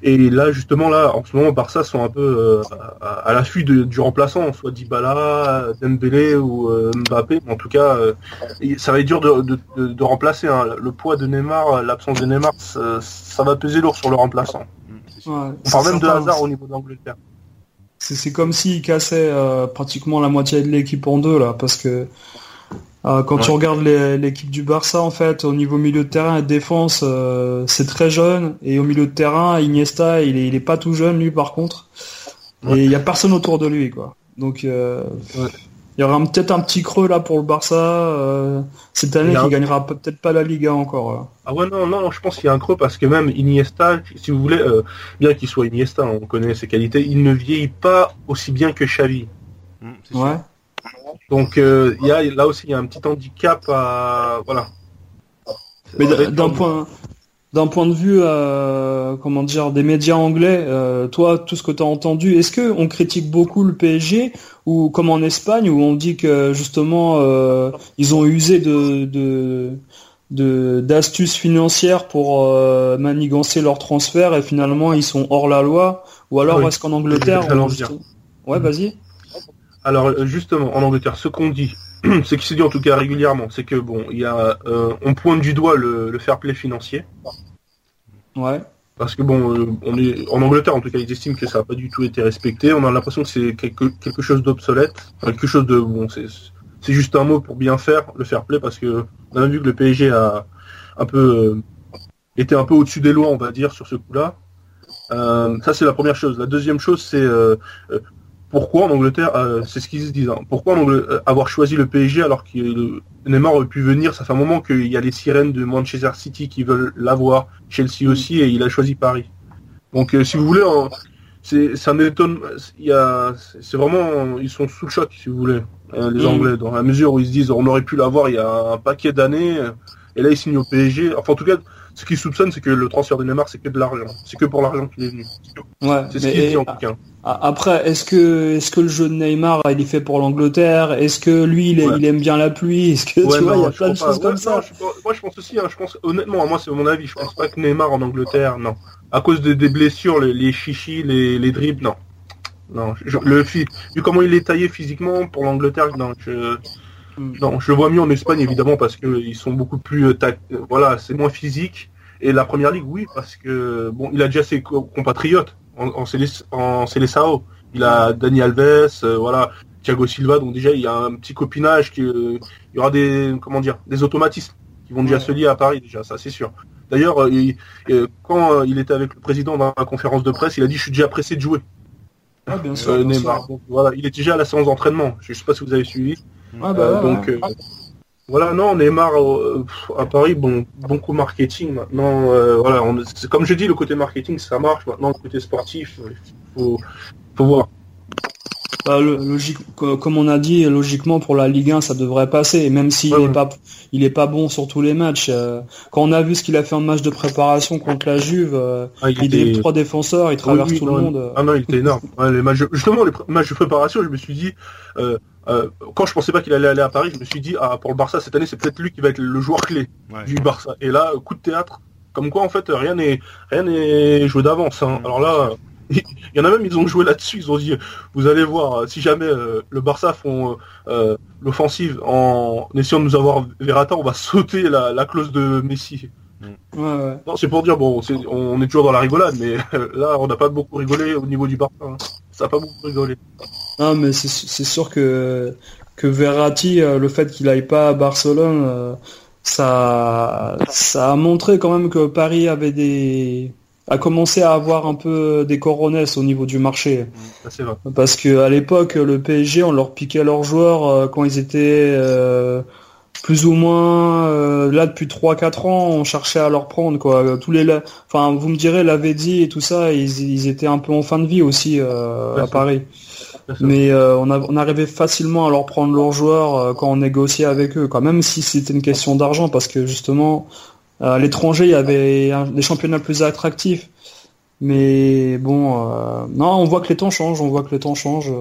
Et là, justement, là, en ce moment, Barça sont un peu euh, à, l'affût du remplaçant, soit Dybala, Dembélé ou euh, Mbappé. En tout cas, euh, ça va être dur de, remplacer. Hein. Le poids de Neymar, l'absence de Neymar, ça, va peser lourd sur le remplaçant. On parle même de hasard au niveau d'Angleterre. C'est comme s'il cassait pratiquement la moitié de l'équipe en deux, là, parce que euh, quand tu regardes l'équipe du Barça, en fait, au niveau milieu de terrain et défense, euh, c'est très jeune. Et au milieu de terrain, Iniesta, il est, il est pas tout jeune, lui, par contre. Et il y a personne autour de lui, quoi. Donc, euh, il y aura peut-être un petit creux là pour le Barça cette année qui gagnera peut-être pas la Liga encore. Ah ouais, non, non, je pense qu'il y a un creux parce que même Iniesta, si vous voulez, bien qu'il soit Iniesta, on connaît ses qualités, il ne vieillit pas aussi bien que Xavi. Mmh, ouais. Donc euh, il y a, là aussi il y a un petit handicap à voilà. Mais d'un point d'un point de vue euh, comment dire des médias anglais, euh, toi tout ce que tu as entendu, est-ce que on critique beaucoup le PSG ou comme en Espagne où on dit que justement ils ont usé de, de d'astuces financières pour manigancer leurs transferts et finalement ils sont hors la loi? Ou alors est-ce qu'en Angleterre ouais vas-y. Alors euh, justement, en Angleterre, ce qu'on dit, ce qui se dit en tout cas régulièrement, c'est que bon, il y a, euh, on pointe du doigt le, fair play financier. Ouais. Parce que bon, euh, on est en Angleterre en tout cas, ils estiment que ça n'a pas du tout été respecté. On a l'impression que c'est quelque, quelque chose d'obsolète, quelque chose de bon, c'est c'est juste un mot pour bien faire le fair play parce que on a vu que le PSG a un peu été un peu au-dessus des lois, on va dire, sur ce coup-là. ça c'est la première chose. La deuxième chose c'est pourquoi en Angleterre, euh, c'est ce qu'ils se disent, hein. pourquoi euh, avoir choisi le PSG alors que Neymar aurait pu venir, ça fait un moment qu'il y a les sirènes de Manchester City qui veulent l'avoir, Chelsea aussi, et il a choisi Paris. Donc euh, si vous voulez, c'est ça m'étonne, c'est vraiment, ils sont sous le choc si vous voulez, hein, les mm. Anglais, dans la mesure où ils se disent on aurait pu l'avoir il y a un paquet d'années, et là ils signent au PSG, enfin en tout cas ce qu'ils soupçonnent, c'est que le transfert de Neymar, c'est que de l'argent. C'est que pour l'argent qu'il est venu. Ouais, c'est ce qu'il dit en tout cas. Après, est-ce que est-ce que le jeu de Neymar il est fait pour l'Angleterre? Est-ce que lui il, aime bien la pluie? Est-ce que tu vois il y a plein de choses comme ça Moi je pense aussi, hein, je pense honnêtement, moi c'est mon avis, je pense pas que Neymar en Angleterre, non. À cause des blessures, les, chichis, les, les dribbles, non. Non, le vu comment il est taillé physiquement pour l'Angleterre, non, je. Non, je le vois mieux en Espagne évidemment parce qu'ils sont beaucoup plus, euh, voilà, c'est moins physique. Et la première ligue, oui, parce que bon, il a déjà ses compatriotes en, en, en Il a Dani Alves, euh, voilà, Thiago Silva. Donc déjà, il y a un petit copinage. Qui, euh, il y aura des, comment dire, des automatismes qui vont déjà se lier à Paris déjà, ça c'est sûr. D'ailleurs, euh, quand il était avec le président dans la conférence de presse, il a dit je suis déjà pressé de jouer. Ah, bien sûr, voilà, il est déjà à la séance d'entraînement. Je ne sais pas si vous avez suivi. Ah, bah, donc voilà, non, Neymar à Paris, bon, bon coup marketing. Maintenant, voilà, comme je dis, le côté marketing, ça marche. Maintenant, le côté sportif, il faut, faut voir. Bah, logique, comme on a dit, logiquement pour la Ligue 1, ça devrait passer, même s'il n'est pas, il est pas bon sur tous les matchs. Euh, quand on a vu ce qu'il a fait en match de préparation contre la Juve, euh, ah, il, il trois défenseurs, il traverse tout le monde. Ah non, il était énorme. les matchs, justement, les matchs de préparation, je me suis dit, euh, quand je pensais pas qu'il allait aller à Paris, je me suis dit, ah, pour le Barça cette année, c'est peut-être lui qui va être le joueur clé du Barça. Et là, coup de théâtre, comme quoi en fait rien n'est rien n'est joué d'avance. Hein. Alors là, il y en a même, ils ont joué là-dessus. Ils ont dit, vous allez voir, si jamais euh, le Barça font euh, l'offensive en essayant de nous avoir Verata, on va sauter la, clause de Messi. Non, c'est pour dire, bon, on est toujours dans la rigolade, mais là, on n'a pas beaucoup rigolé au niveau du Barça. Hein. Ça n'a pas beaucoup rigolé. Non, mais c'est sûr que, que Verratti, euh, le fait qu'il aille pas à Barcelone, euh, ça, ça a montré quand même que Paris avait des a commencé à avoir un peu des coronesses au niveau du marché. Parce que à l'époque, le PSG, on leur piquait leurs joueurs euh, quand ils étaient plus ou moins là depuis 3-4 ans, on cherchait à leur prendre quoi. Tous les, enfin, vous me direz, dit et tout ça, ils, étaient un peu en fin de vie aussi à Paris. Mais euh, on, on, arrivait facilement à leur prendre leurs joueurs euh, quand on négociait avec eux, quand même si c'était une question d'argent, parce que justement, à l'étranger, il y avait des championnats plus attractifs. Mais bon, euh, non, on voit que les temps changent, on voit que les temps changent.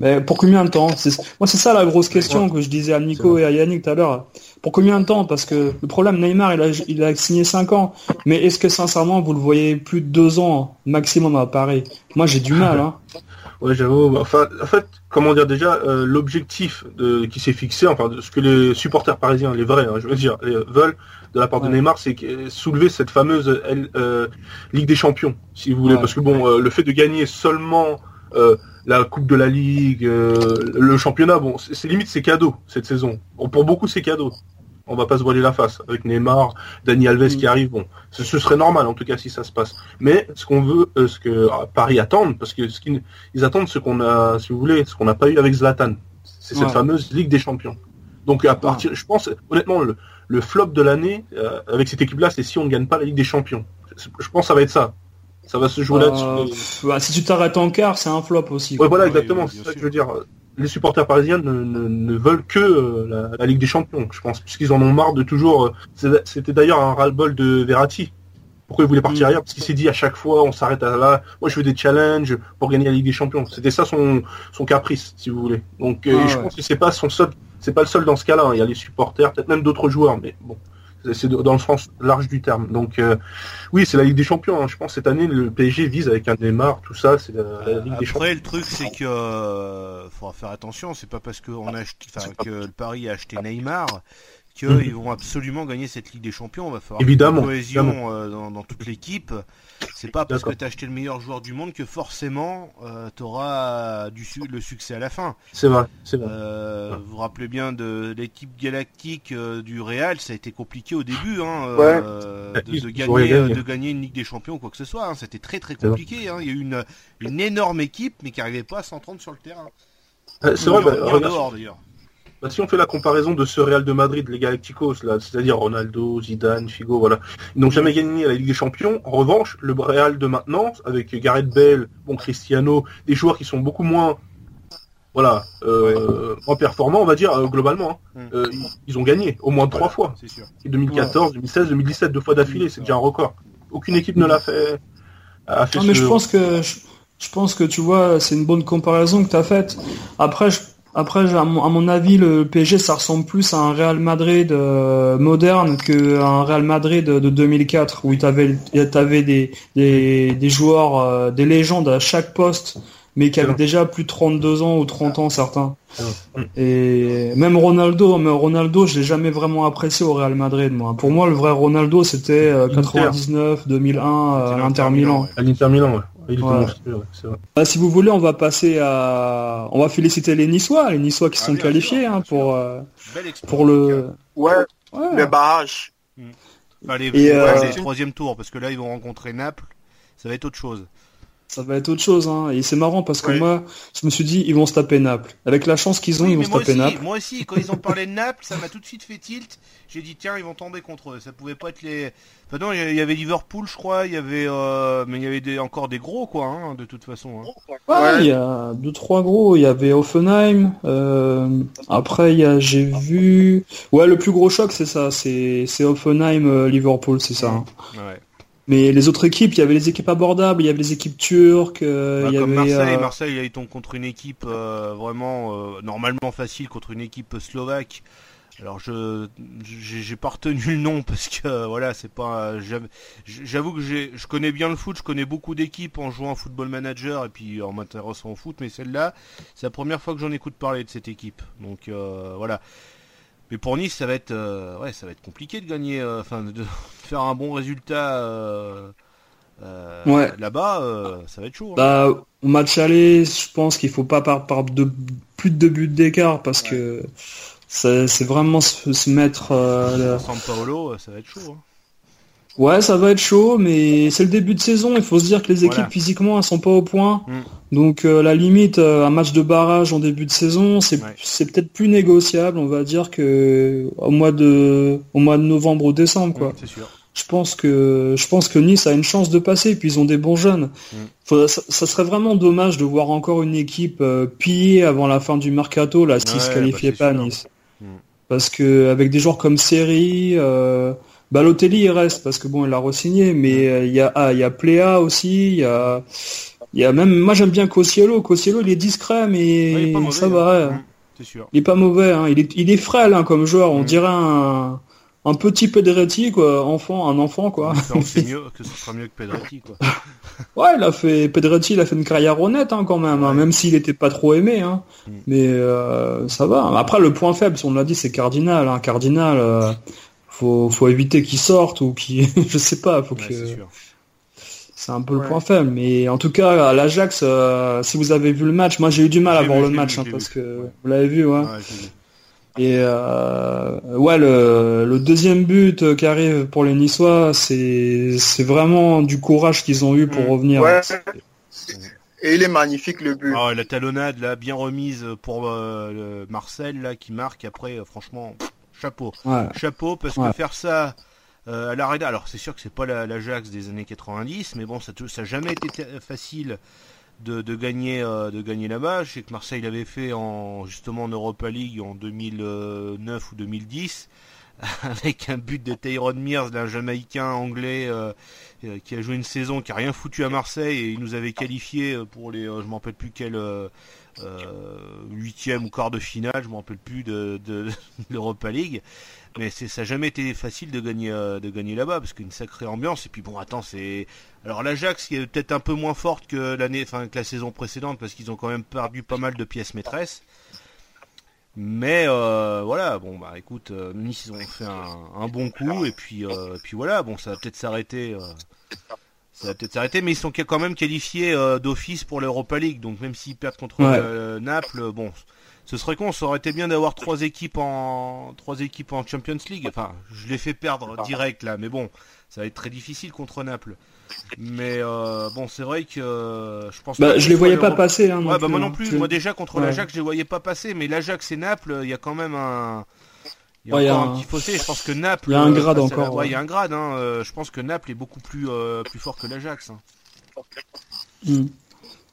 mais pour combien de temps? Moi, c'est ça la grosse question que je disais à Nico et à Yannick tout à l'heure. Pour combien de temps? Parce que le problème, Neymar, il a, il a signé 5 ans. Mais est-ce que sincèrement, vous le voyez plus de 2 ans maximum à Paris? Moi, j'ai du mal. Hein. Ouais, j'avoue. Enfin, en fait, comment dire déjà, euh, l'objectif qui s'est fixé, enfin, de ce que les supporters parisiens, les vrais, hein, je veux dire, veulent de la part de Neymar, c'est soulever cette fameuse euh, Ligue des Champions, si vous voulez, parce que bon, euh, le fait de gagner seulement la Coupe de la Ligue, le championnat, bon, c'est limite c'est cadeau cette saison. Bon, pour beaucoup, c'est cadeau on va pas se voiler la face. Avec Neymar, Dani Alves qui mm. arrive, bon, ce, serait normal en tout cas si ça se passe. Mais ce qu'on veut, euh, ce que ah, Paris attend, parce que ce qu'ils ils attendent ce qu'on a, si vous voulez, ce qu'on n'a pas eu avec Zlatan, c'est cette fameuse Ligue des Champions. Donc à partir, je pense honnêtement le, flop de l'année euh, avec cette équipe-là, c'est si on ne gagne pas la Ligue des Champions. Je pense que ça va être ça. Ça va se jouer là-dessus. Bah, si tu t'arrêtes en quart, c'est un flop aussi. Ouais, voilà, exactement. c'est ça que je veux dire les supporters parisiens ne, veulent que euh, la, Ligue des Champions, je pense, puisqu'ils en ont marre de toujours. Euh, c'était d'ailleurs un ras-le-bol de Verratti. Pourquoi il voulait partir mm. ailleurs? Parce qu'il s'est dit à chaque fois, on s'arrête à là. Moi, je veux des challenges pour gagner la Ligue des Champions. C'était ça son, son caprice, si vous voulez. Donc, euh, ah je pense que c'est pas son seul, c'est pas le seul dans ce cas-là. Hein. Il y a les supporters, peut-être même d'autres joueurs, mais bon, c'est dans le sens large du terme. Donc euh, oui, c'est la Ligue des Champions. Hein. Je pense cette année le PSG vise avec un Neymar, tout ça, c'est la, Ligue des Champions. Après le truc c'est que euh, faudra faire attention. C'est pas parce a que le Paris a acheté Neymar qu'ils mhm. vont absolument gagner cette Ligue des Champions. On va faire évidemment, une cohésion euh, dans, toute l'équipe. C'est pas parce que tu as acheté le meilleur joueur du monde que forcément euh, tu auras du le succès à la fin. C'est vrai, c'est vrai. Euh, vous vous rappelez bien de l'équipe galactique du Real, ça a été compliqué au début hein, de, gagner, de gagner une Ligue des Champions ou quoi que ce soit. Hein. C'était très très compliqué. Hein. Il y a eu une, une énorme équipe mais qui n'arrivait pas à s'entendre sur le terrain. C'est vrai, bah, dehors d'ailleurs. Bah, si on fait la comparaison de ce Real de Madrid, les Galacticos, c'est-à-dire Ronaldo, Zidane, Figo, voilà, ils n'ont jamais gagné la Ligue des Champions. En revanche, le Real de maintenant, avec Gareth Bale, bon Cristiano, des joueurs qui sont beaucoup moins, voilà, euh, moins performants, on va dire euh, globalement. Hein. Mm. Euh, ils, ont gagné au moins trois fois. C'est sûr. 2014, 2016, 2017, deux fois d'affilée, c'est déjà un record. Aucune équipe ne l'a fait. non, mais je pense que je, pense que tu vois, c'est une bonne comparaison que tu as faite. Après, je après, à mon, avis, le PSG, ça ressemble plus à un Real Madrid euh, moderne qu'à un Real Madrid de, 2004, où tu avais, des, des, joueurs, euh, des légendes à chaque poste, mais qui avaient déjà plus de 32 ans ou 30 ans certains. Et même Ronaldo, mais Ronaldo, je l'ai jamais vraiment apprécié au Real Madrid, moi. Pour moi, le vrai Ronaldo, c'était 99, 2001, à l'Inter Milan. À l'Inter Milan, ouais. Bah, si vous voulez, on va passer à, on va féliciter les Niçois, les Niçois qui sont ah, qualifiés hein, pour euh, pour le. Ouais. Le barrage. Mmh. Et euh, troisième tour parce que là ils vont rencontrer Naples, ça va être autre chose ça va être autre chose. Hein. Et c'est marrant parce que moi, je me suis dit, ils vont se taper Naples. Avec la chance qu'ils ont, ils vont se taper Naples. Moi aussi, quand ils ont parlé de Naples, ça m'a tout de suite fait tilt. J'ai dit, tiens, ils vont tomber contre eux. Ça pouvait pas être les. Enfin, non, il y avait Liverpool, je crois. Il y avait, euh... mais il y avait des... encore des gros, quoi, hein, de toute façon. Hein. Ouais, il y a deux, trois gros. Il y avait Offenheim. Euh... Après, il y a, j'ai vu. Ouais, le plus gros choc, c'est ça. C'est, c'est Offenheim, euh, Liverpool, c'est ça. Hein. Ouais. Mais les autres équipes, il y avait les équipes abordables, il y avait les équipes turques, euh, bah, il y comme avait, Marseille, euh... Marseille, ils tombent contre une équipe euh, vraiment euh, normalement facile contre une équipe slovaque. Alors je j'ai pas retenu le nom parce que voilà c'est pas j'avoue que je connais bien le foot je connais beaucoup d'équipes en jouant à football manager et puis en m'intéressant au foot mais celle-là c'est la première fois que j'en écoute parler de cette équipe donc voilà Mais pour Nice, ça va être, ouais, ça va être compliqué de gagner, enfin, de, faire un bon résultat là-bas. ça va être chaud. Hein. Bah, au match aller, je pense qu'il faut pas par, par de, plus de deux buts d'écart parce que c'est vraiment se, mettre. San Paolo, ça va être chaud. Hein. Ouais, ça va être chaud, mais c'est le début de saison. Il faut se dire que les équipes physiquement, elles sont pas au point. Mm. Donc euh, la limite, euh, un match de barrage en début de saison, c'est peut-être plus négociable. On va dire que au mois de au mois de novembre ou décembre, quoi. c'est sûr. Je pense que je pense que Nice a une chance de passer. Puis ils ont des bons jeunes. Mm. ça, serait vraiment dommage de voir encore une équipe euh, piller avant la fin du mercato, là, s'ils se qualifiait bah, pas à Nice. Mm. Parce que avec des joueurs comme Seri. Balotelli il reste parce que bon il a re-signé, mais euh, il y a ah, il y a Pléa aussi, il y a il y a même moi j'aime bien Cossiello. Cossiello il est discret mais ça va. Hein. Sûr. Il est pas mauvais, hein. il, est, il est frêle hein, comme joueur, on dirait un, un petit Pedretti quoi, enfant, un enfant quoi. C'est mieux que ce sera mieux que Pedretti quoi. ouais, il a fait Pedretti, il a fait une carrière honnête hein, quand même, hein, même s'il était pas trop aimé, hein. Mm. mais euh, ça va. Après le point faible, on l'a dit, c'est Cardinal, hein. Cardinal. Euh, faut, faut éviter qu'il sorte ou qu'il, je sais pas, faut que. C'est un peu le point faible, mais en tout cas à l'Ajax, euh, si vous avez vu le match, moi j'ai eu du mal à voir le match hein, parce que vous l'avez vu, ouais. Et euh, ouais, le, le, deuxième but qui arrive pour les Niçois, c'est c'est vraiment du courage qu'ils ont eu pour mm. revenir. Et il est magnifique le but. Ah, la talonnade là, bien remise pour euh, Marcel là qui marque. Après, franchement. Chapeau. Chapeau, parce que faire ça euh, à l'arrêt, alors c'est sûr que c'est pas l'Ajax des années 90, mais bon, ça n'a jamais été facile de, gagner euh, de gagner là-bas. Je sais que Marseille l'avait fait en justement en Europa League en 2009 ou 2010 avec un but de Tyrone Mears, d'un Jamaïcain anglais euh, qui a joué une saison, qui a rien foutu à Marseille et il nous avait qualifié pour les, je m'en rappelle plus quel euh, huitième ou quart de finale, je me rappelle plus de, l'Europa League. Mais ça n'a jamais été facile de gagner, euh, de gagner là-bas parce qu'une sacrée ambiance. Et puis bon, attends, c'est alors l'Ajax qui est peut-être un peu moins forte que l'année, enfin que la saison précédente parce qu'ils ont quand même perdu pas mal de pièces maîtresses. Mais euh, voilà, bon bah écoute, Nice ils ont fait un, bon coup et puis puis voilà, bon ça va peut-être s'arrêter ça va peut-être s'arrêter, mais ils sont quand même qualifiés euh, d'office pour l'Europa League. Donc même s'ils perdent contre euh, Naples, bon, ce serait con. Ça aurait été bien d'avoir trois équipes en trois équipes en Champions League. Enfin, je les fais perdre direct là, mais bon, ça va être très difficile contre Naples. Mais euh, bon, c'est vrai que je pense. Bah, je les voyais pas passer. Hein, ouais, bah, moi non plus. Moi déjà contre l'Ajax, je les voyais pas passer. Mais l'Ajax et Naples, il y a quand même un il y a encore un... petit fossé. Je pense que Naples. Il y a un grade encore. Ouais, il y a un grade. Hein. Euh, je pense que Naples est beaucoup plus euh, plus fort que l'Ajax. Hein. Hmm.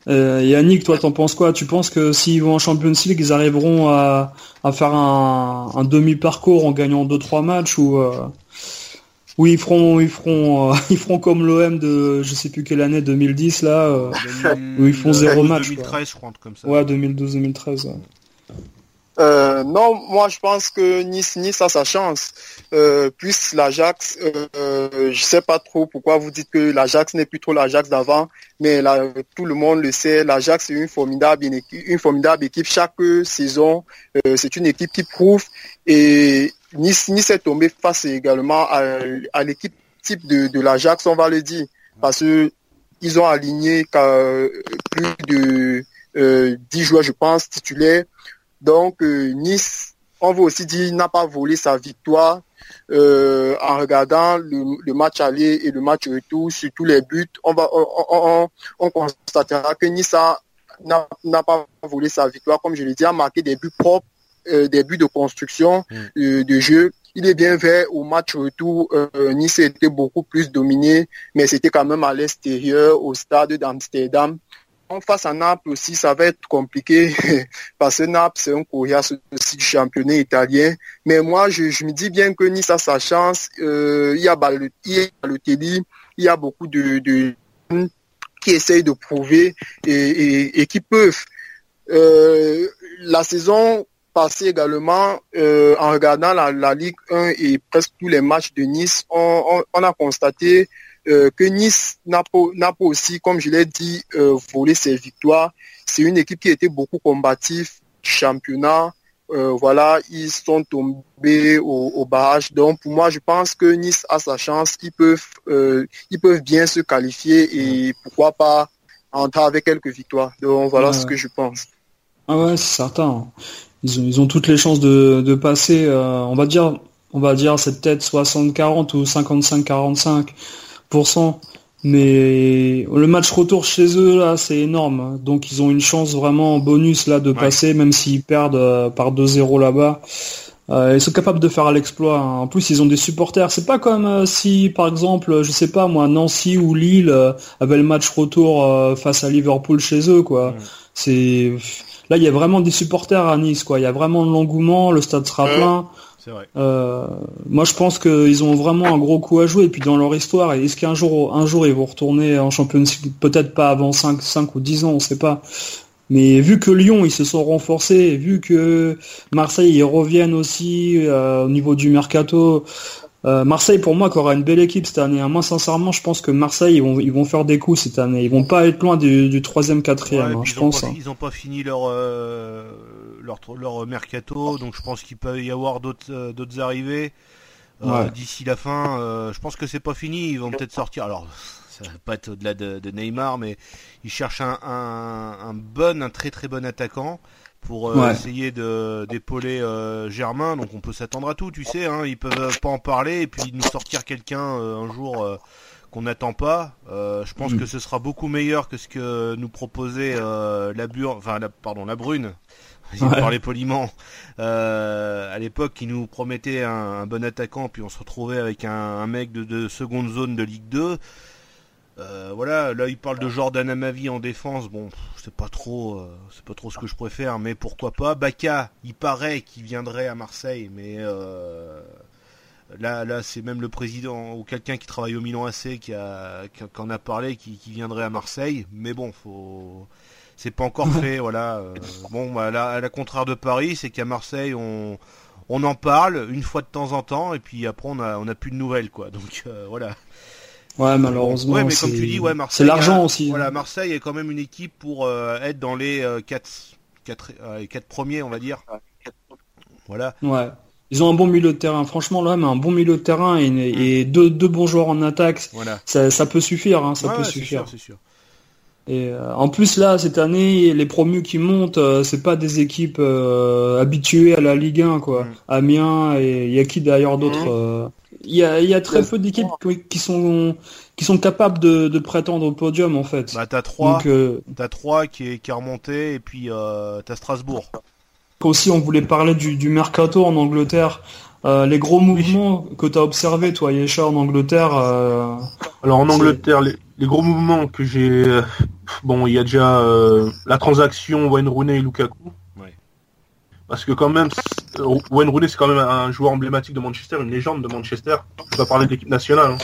Euh, Yannick, toi, t'en penses quoi? Tu penses que s'ils vont en Champions League, ils arriveront à, à faire un, un demi-parcours en gagnant 2-3 matchs ou ou ils feront ils feront ils feront comme l'OM de je sais plus quelle année 2010 là où ils font zéro match 2013 je crois comme ça. Ouais 2012-2013. Euh, non, moi je pense que Nice, Nice a sa chance. Euh, plus l'Ajax, euh, je sais pas trop pourquoi vous dites que l'Ajax n'est plus trop l'Ajax d'avant, mais tout le monde le sait, l'Ajax est une formidable, équipe chaque saison. Euh, c'est une équipe qui prouve et Nice, Nice est tombé face également à, l'équipe type de, l'Ajax, on va le dire, parce que ils ont aligné plus de euh, 10 joueurs, je pense, titulaires donc euh, Nice, on veut aussi dire, n'a pas volé sa victoire euh, en regardant le, match aller et le match retour sur tous les buts. On va, on, constatera que Nice n'a pas volé sa victoire, comme je l'ai dit, a marqué des buts propres, euh, des buts de construction, mm. de jeu. Il est bien vrai, au match retour, Nice était beaucoup plus dominé, mais c'était quand même à l'extérieur, au stade d'Amsterdam face à Naples aussi, ça va être compliqué parce que Naples, c'est un coriace aussi du championnat italien. Mais moi, je, me dis bien que Nice a sa chance. Euh, il y a Balotelli, il y a beaucoup de, de qui essayent de prouver et, qui peuvent. Euh, la saison passée également, euh, en regardant la, Ligue 1 et presque tous les matchs de Nice, on a constaté euh, que Nice n'a pas, aussi, comme je l'ai dit, euh, volé ses victoires. C'est une équipe qui était beaucoup combative, championnat, voilà, ils sont tombés au, barrage. Donc pour moi, je pense que Nice a sa chance. Ils peuvent, ils peuvent bien se qualifier et pourquoi pas entrer avec quelques victoires. Donc voilà ce que je pense. Ah ouais, c'est certain. Ils ont, ils ont toutes les chances de, passer. on va dire, on va dire, c'est peut-être 60-40 ou 55-45%. Mais le match retour chez eux, là, c'est énorme. Donc ils ont une chance vraiment en bonus là de passer, même s'ils perdent euh, par 2-0 là-bas. Euh, ils sont capables de faire l'exploit. Hein. En plus, ils ont des supporters. C'est pas comme euh, si, par exemple, je sais pas moi, Nancy ou Lille avaient le match retour face à Liverpool chez eux, quoi. C'est là, il y a vraiment des supporters à Nice, quoi. Il y a vraiment de l'engouement. Le stade sera plein. Euh, moi, je pense qu'ils ont vraiment un gros coup à jouer. Et puis dans leur histoire, est-ce qu'un jour, un jour, ils vont retourner en Champions Peut-être pas avant 5, 5 ou 10 ans, on sait pas. Mais vu que Lyon, ils se sont renforcés, vu que Marseille, ils reviennent aussi euh, au niveau du mercato. Euh, Marseille, pour moi, qui aura une belle équipe cette année. Hein. Moi, sincèrement, je pense que Marseille, ils vont, ils vont faire des coups cette année. Ils vont pas être loin du, troisième, quatrième, hein, je pense. Hein. Ils ont pas fini leur leur, mercato, donc je pense qu'il peut y avoir d'autres euh, d'autres arrivées euh, d'ici la fin. Euh, je pense que c'est pas fini, ils vont peut-être sortir. Alors ça va pas être au-delà de, Neymar, mais ils cherchent un, un, bon, un très très bon attaquant pour essayer de d'épauler Germain. Donc on peut s'attendre à tout, tu sais. Hein, ils peuvent pas en parler et puis nous sortir quelqu'un un jour qu'on n'attend pas. je pense mm. que ce sera beaucoup meilleur que ce que nous proposait la Bure, enfin la, pardon la Brune pour parler poliment, euh, à l'époque, qui nous promettait un, bon attaquant, puis on se retrouvait avec un, mec de, seconde zone de Ligue 2. Euh, voilà, là il parle de Jordan Amavi en défense. Bon, c'est pas trop, euh, c'est pas trop ce que je préfère, mais pourquoi pas. Baka, il paraît qu'il viendrait à Marseille, mais là, là, c'est même le président ou quelqu'un qui travaille au Milan AC qui a, qui, en a parlé, qui, qui viendrait à Marseille. Mais bon, faut c'est pas encore fait, voilà. Euh, bon, bah, à la contraire de Paris, c'est qu'à Marseille, on, on en parle une fois de temps en temps, et puis après, on a, on a plus de nouvelles, quoi. Donc euh, voilà. Ouais, malheureusement. Ouais, mais comme tu dis, ouais, Marseille. C'est l'argent aussi. Voilà, Marseille est quand même une équipe pour euh, être dans les 4 quatre, quatre, premiers, on va dire. Voilà. Ouais. Ils ont un bon milieu de terrain, franchement là, mais un bon milieu de terrain et, mm. deux, deux, bons joueurs en attaque, voilà. ça, ça peut suffire, hein, ça peut suffire. C'est sûr. Et euh, en plus là cette année les promus qui montent euh, c'est pas des équipes euh, habituées à la Ligue 1 quoi. Mm. Amiens et il y a qui d'ailleurs d'autres. Il y, a, y a très peu d'équipes qui sont qui sont capables de, de, prétendre au podium en fait. Bah t'as trois, t'as trois qui est qui est remonté et puis t'as Strasbourg. Aussi on voulait parler du, du mercato en Angleterre. Les gros mouvements que tu as observé toi Yesha en Angleterre. Alors en Angleterre les, les gros mouvements que j'ai Bon, il y a déjà euh, la transaction Wayne Rooney et Lukaku. Parce que quand même, euh, Wayne Rooney c'est quand même un joueur emblématique de Manchester, une légende de Manchester. On va parler de l'équipe nationale. Hein.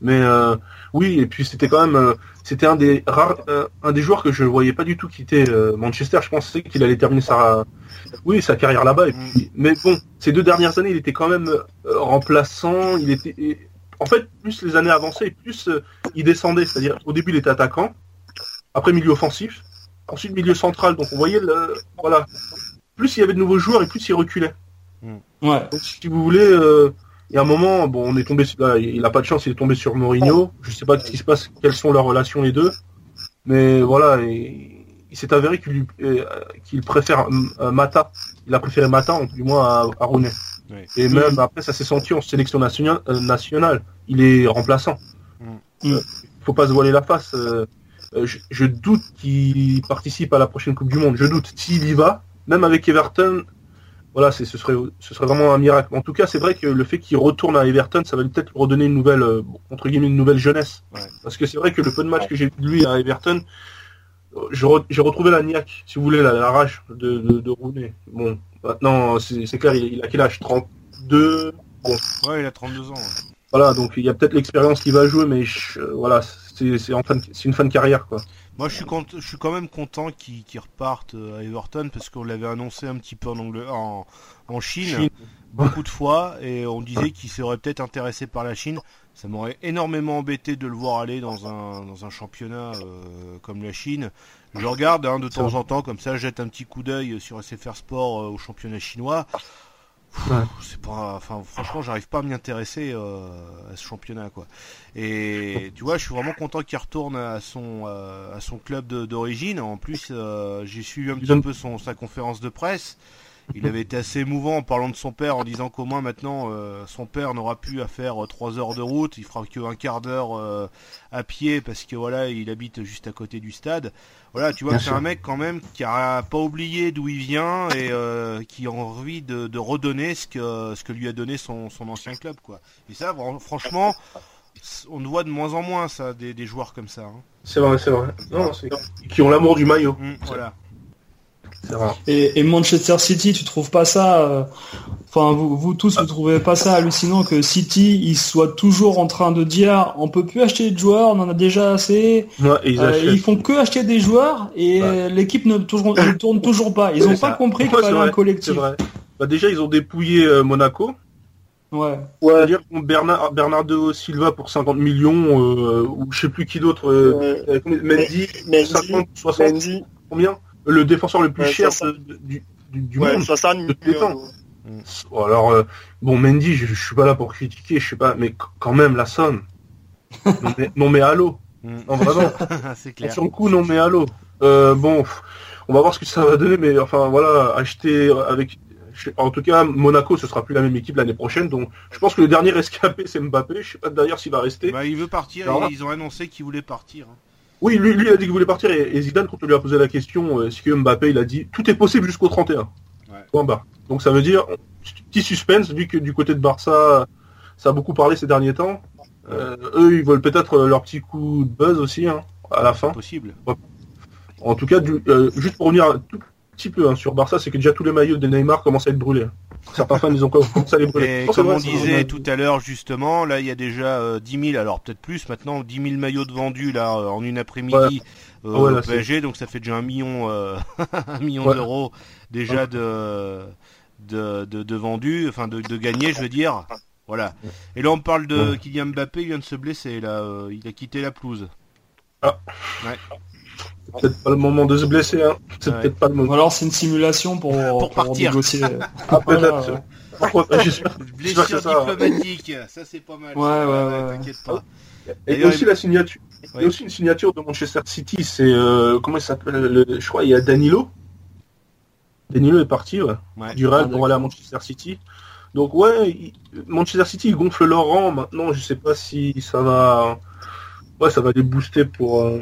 Mais euh, oui, et puis c'était quand même, c'était un des rares, un des joueurs que je voyais pas du tout quitter Manchester. Je pensais qu'il allait terminer sa, oui, sa carrière là-bas. Mais bon, ces deux dernières années, il était quand même remplaçant. Il était, en fait, plus les années avançaient, plus il descendait. C'est-à-dire, au début, il était attaquant après milieu offensif, ensuite milieu central. Donc on voyait le, voilà, plus il y avait de nouveaux joueurs et plus il reculait. Ouais. Donc si vous voulez, euh, il y a un moment, bon, on est tombé, là, il a pas de chance, il est tombé sur Mourinho. Je sais pas ce qui se passe, quelles sont leurs relations les deux, mais voilà, il s'est avéré qu'il euh, préfère euh, Mata. Il a préféré Mata, du moins à, à Rooney. Et même après, ça s'est senti en sélection nationale. Il est remplaçant. Il hmm. faut pas se voiler la face. Euh, je, doute qu'il participe à la prochaine Coupe du Monde. Je doute. S'il y va, même avec Everton, voilà, ce serait, ce serait vraiment un miracle. En tout cas, c'est vrai que le fait qu'il retourne à Everton, ça va peut-être redonner une nouvelle, euh, entre guillemets, une nouvelle jeunesse. Parce que c'est vrai que le peu de matchs que j'ai de lui à Everton, euh, j'ai retrouvé la niaque, si vous voulez, la, rage de, de, Rooney. Bon, maintenant, c'est clair, il, a quel âge? 32 Bon. Ouais, il a 32 ans. Voilà, donc il y a peut-être l'expérience qui va jouer, mais voilà, c'est une fin de carrière quoi. Moi, je suis, je suis quand même content qu'ils repartent à Everton parce qu'on l'avait annoncé un petit peu en, en, en Chine, beaucoup de fois et on disait qu'il serait peut-être intéressé par la Chine. Ça m'aurait énormément embêté de le voir aller dans un, dans un championnat euh, comme la Chine. Je regarde hein, de temps en temps, comme ça, je jette un petit coup d'œil sur SFR Sport euh, au championnat chinois. C'est pas, enfin, franchement, j'arrive pas à m'y intéresser euh, à ce championnat, quoi. Et tu vois, je suis vraiment content qu'il retourne à son à son club d'origine. En plus, j'ai suivi un petit peu son sa conférence de presse il avait été assez émouvant en parlant de son père, en disant qu'au moins maintenant euh, son père n'aura plus à faire 3 euh, heures de route, il fera qu'un quart d'heure euh, à pied parce que voilà, il habite juste à côté du stade. Voilà, tu vois c'est un mec quand même qui a pas oublié d'où il vient et qui a envie de, redonner ce que ce que lui a donné son, ancien club quoi. Et ça, franchement, on voit de moins en moins ça des, joueurs comme ça. Hein. C'est vrai, c'est vrai. Non, qui ont l'amour du maillot. Mmh, voilà. Et, Manchester City, tu trouves pas ça euh, Enfin, vous, vous, tous, vous trouvez pas ça hallucinant que City, il soit toujours en train de dire, on peut plus acheter de joueurs, on en a déjà assez. Euh, ils, font que acheter des joueurs et l'équipe ne, tourne toujours pas. Ils ont pas compris qu'il fallait un collectif. Bah, déjà, ils ont dépouillé euh, Monaco. Ouais. ouais. dire Bernard, Bernardo Silva pour 50 millions, ou je sais plus qui d'autre, Mendy, 50, 60, combien? Le défenseur le plus cher du, du, monde. 60 millions. Alors, euh, bon, Mendy, je, suis pas là pour critiquer, je sais pas, mais quand même, la somme. non, mais, non, mais allô. Mm. Non, vraiment. C'est clair. Sur le coup, non, mais allô. Euh, bon, on va voir ce que ça va donner, mais enfin, voilà, acheter avec. En tout cas, Monaco, ce sera plus la même équipe l'année prochaine, donc je pense que le dernier escapé, c'est Mbappé. Je sais pas d'ailleurs s'il va rester. Bah, il veut partir, ils ont annoncé qu'il voulait partir. Hein. Oui, lui, lui a dit qu'il voulait partir et, Zidane, quand on lui a posé la question, euh, est-ce que Mbappé, il a dit tout est possible jusqu'au 31. Ouais. Donc ça veut dire, petit suspense, vu que du côté de Barça, ça a beaucoup parlé ces derniers temps. Euh, eux, ils veulent peut-être leur petit coup de buzz aussi, hein, à la fin. Possible. En tout cas, du, euh, juste pour revenir tout petit peu hein, sur Barça, c'est que déjà tous les maillots de Neymar commencent à être brûlés. Certains fans, ils ont commencé à les brûler. Et comme on disait tout à l'heure, justement, là, il y a déjà euh, 10 000, alors peut-être plus maintenant, 10 000 maillots de vendus, là, euh, en une après-midi euh, au PSG, donc ça fait déjà un million, euh, un million d'euros déjà de, de, de, vendus, enfin de, de gagner, je veux dire. Voilà. Et là, on parle de Kylian Mbappé, il vient de se blesser, là, il a quitté la pelouse. Ah. Ouais peut-être pas le moment de se blesser. Hein. C'est peut-être pas le moment. alors c'est une simulation pour, pour, partir. négocier. ah, peut-être. Blessure diplomatique, ça c'est pas mal. Ouais, ouais, ouais. T'inquiète pas. Et aussi la signature. Il y a aussi une signature de Manchester City, c'est euh, comment il s'appelle Je crois il y a Danilo. Danilo est parti ouais, du Real ah, pour aller à Manchester City. Donc ouais, Manchester City il gonfle leur rang. Maintenant, je sais pas si ça va, ouais, ça va les booster pour. Euh,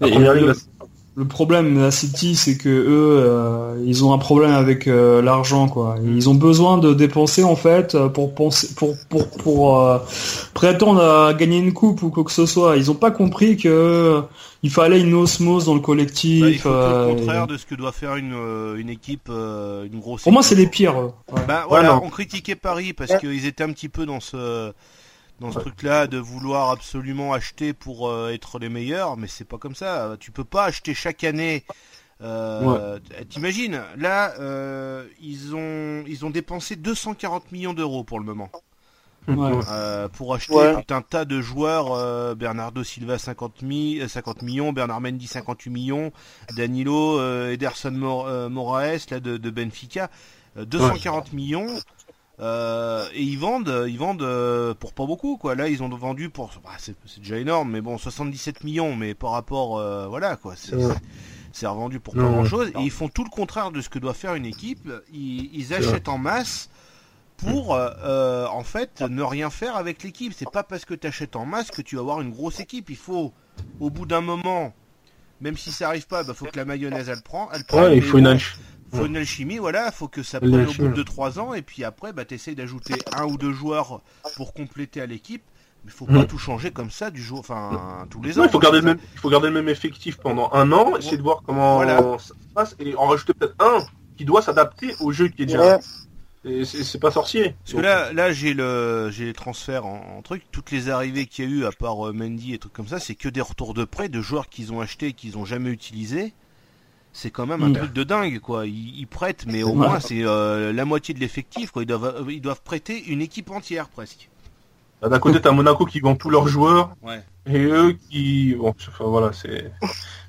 le, problème de la City, c'est que eux, euh, ils ont un problème avec euh, l'argent, quoi. Ils ont besoin de dépenser en fait pour penser, pour pour pour euh, prétendre à gagner une coupe ou quoi que ce soit. Ils ont pas compris que il fallait une osmose dans le collectif. Bah, il faut le contraire de ce que doit faire une, une équipe, une grosse. Pour moi, c'est les pires. Bah, voilà, on critiquait Paris parce qu'ils étaient un petit peu dans ce dans ce truc-là de vouloir absolument acheter pour euh, être les meilleurs, mais c'est pas comme ça. Tu peux pas acheter chaque année. Euh, T'imagines Là, euh, ils ont ils ont dépensé 240 millions d'euros pour le moment. Euh, pour acheter tout un tas de joueurs, Bernardo Silva 50, 50 millions, Bernard Mendy 58 millions, Danilo, Ederson Moraes là de, de Benfica, 240 millions. Euh, et ils vendent, ils vendent euh, pour pas beaucoup quoi. Là ils ont vendu pour, bah, c'est déjà énorme, mais bon 77 millions, mais par rapport, euh, voilà quoi, c'est revendu pour pas grand chose. Et ils font tout le contraire de ce que doit faire une équipe. Ils, achètent en masse pour en fait ne rien faire avec l'équipe. C'est pas parce que tu achètes en masse que tu vas avoir une grosse équipe. Il faut au bout d'un moment, même si ça arrive pas, bah faut que la mayonnaise elle prend, elle prend. il faut une faut une alchimie, voilà, faut que ça prenne au bout de 3 ans, et puis après, bah, t'essayes d'ajouter un ou deux joueurs pour compléter à l'équipe, mais faut pas tout changer comme ça du jour, enfin, tous les ans. il faut garder le même, il faut garder le même effectif pendant un an, essayer de voir comment ça se passe, et en rajouter peut-être un qui doit s'adapter au jeu qui est déjà. c'est pas sorcier. Parce que là, là j'ai le, j'ai les transferts en, truc. Toutes les arrivées qu'il y a eu, à part euh, Mendy et trucs comme ça, c'est que des retours de prêt de joueurs qu'ils ont achetés et qu'ils ont jamais utilisés. C'est quand même un mm. truc de dingue, quoi. Ils, prêtent, mais au moins c'est euh, la moitié de l'effectif, quoi. Ils doivent, ils doivent prêter une équipe entière presque. Bah, d'un côté, t'as Monaco qui vend tous leurs joueurs, et eux qui, bon, enfin voilà, c'est,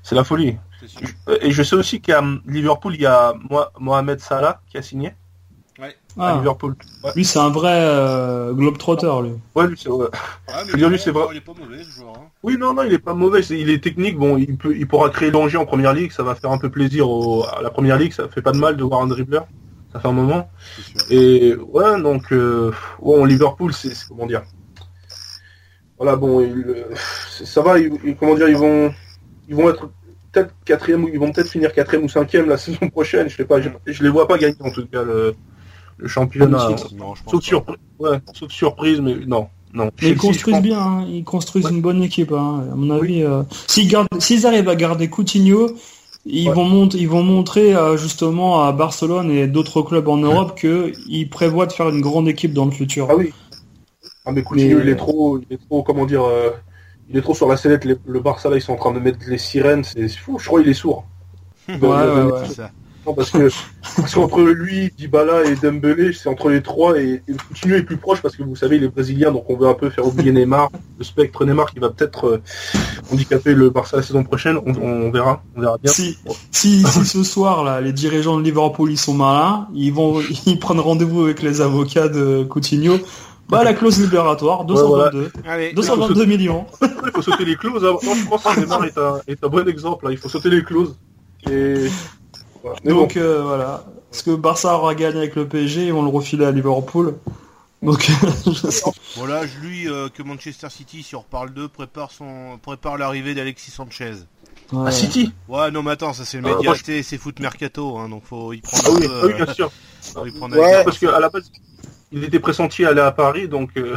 c'est la folie. Et je sais aussi qu'à Liverpool, il y a Mohamed Salah qui a signé. Ouais. À ah. Liverpool. Lui, c'est un vrai euh, globetrotter, lui. Ouais, lui, c'est vrai. lui, c'est vrai. Il est pas mauvais, ce joueur. Hein. Oui, non, non, il est pas mauvais. il est technique. Bon, il peut, il pourra créer danger en première ligue. Ça va faire un peu plaisir à la première ligue. Ça fait pas de mal de voir un dribbler. Ça fait un moment. Et ouais, donc, euh, bon, Liverpool, c'est comment dire. Voilà, bon, ça va. comment dire, ils vont, ils vont être peut-être quatrième, ils vont peut-être finir quatrième ou cinquième la saison prochaine. Je sais pas, je, les vois pas gagner en tout cas le, championnat. sauf, surprise, mais non. Non. ils construisent bien, hein. ils construisent une bonne équipe, hein. à mon avis. Euh, s'ils arrivent à garder Coutinho, ils vont monter, ils vont montrer euh, justement à Barcelone et d'autres clubs en Europe qu'ils prévoient de faire une grande équipe dans le futur. Ah oui. Ah mais Coutinho, il est trop, il est trop, comment dire, euh, il est trop sur la sellette. le Barça là, ils sont en train de mettre les sirènes. C'est fou. Je crois qu'il est sourd. ouais, ouais, ouais. Non, parce que parce qu'entre lui, Dybala et Dembélé, c'est entre les trois et, et Coutinho est plus proche parce que vous savez, il est brésilien, donc on veut un peu faire oublier Neymar, le spectre Neymar qui va peut-être euh, handicaper le Barça la saison prochaine. On, verra, on verra bien. Si, si, si, ce soir là, les dirigeants de Liverpool ils sont malins, ils vont, ils prennent rendez-vous avec les avocats de Coutinho bah, la clause libératoire, 222. 222 millions. Il faut sauter les clauses. Hein. je pense que Neymar est un, est un bon exemple. Il faut sauter les clauses. Et... Donc, euh, voilà. Parce que Barça aura gagné avec le PSG, ils vont le refiler à Liverpool. Donc, voilà, je lui euh, que Manchester City, si on reparle d'eux, prépare son, prépare l'arrivée d'Alexis Sanchez. À City Ouais, non, mais attends, ça c'est le média, c'est foot mercato, hein, donc faut y prendre. Ah oui, oui bien sûr. ouais, parce qu'à la base, il était pressenti à aller à Paris, donc euh,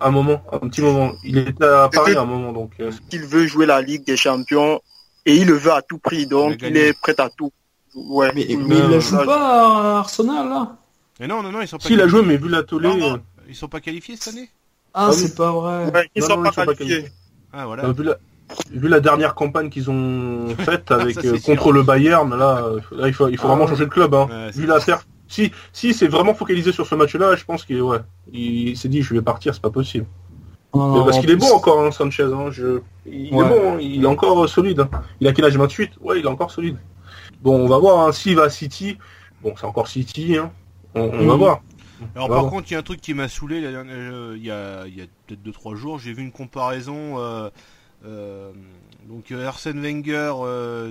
un moment, un petit moment. Il était à Paris à un moment, donc. Euh. Il veut jouer la Ligue des Champions et il le veut à tout prix, donc il est prêt à tout. Ouais. Mais, il ne joue pas à Arsenal là. Mais non, non, non, ils sont pas. S'il a joué, mais vu la tollée. Euh. Ils sont pas qualifiés cette année. Ah, ah c'est pas vrai. ils, sont, pas qualifiés. Ah voilà. vu, la... vu la dernière campagne qu'ils ont faite avec contre le Bayern, là, là, il faut, il faut vraiment changer de club. Hein. vu la perte si, si c'est vraiment focalisé sur ce match-là, je pense qu'il ouais, il s'est dit je vais partir, c'est pas possible. parce qu'il est bon encore, hein, Sanchez. Hein, je... Il est bon, hein, il est encore solide. Il a quel âge 28 Ouais, il est encore solide. Bon, on va voir. S'il va à City, bon, c'est encore City. On, va voir. Alors par contre, il y a un truc qui m'a saoulé euh, il y a, y a peut-être 2-3 jours, j'ai vu une comparaison euh, euh, donc euh, Arsène Wenger,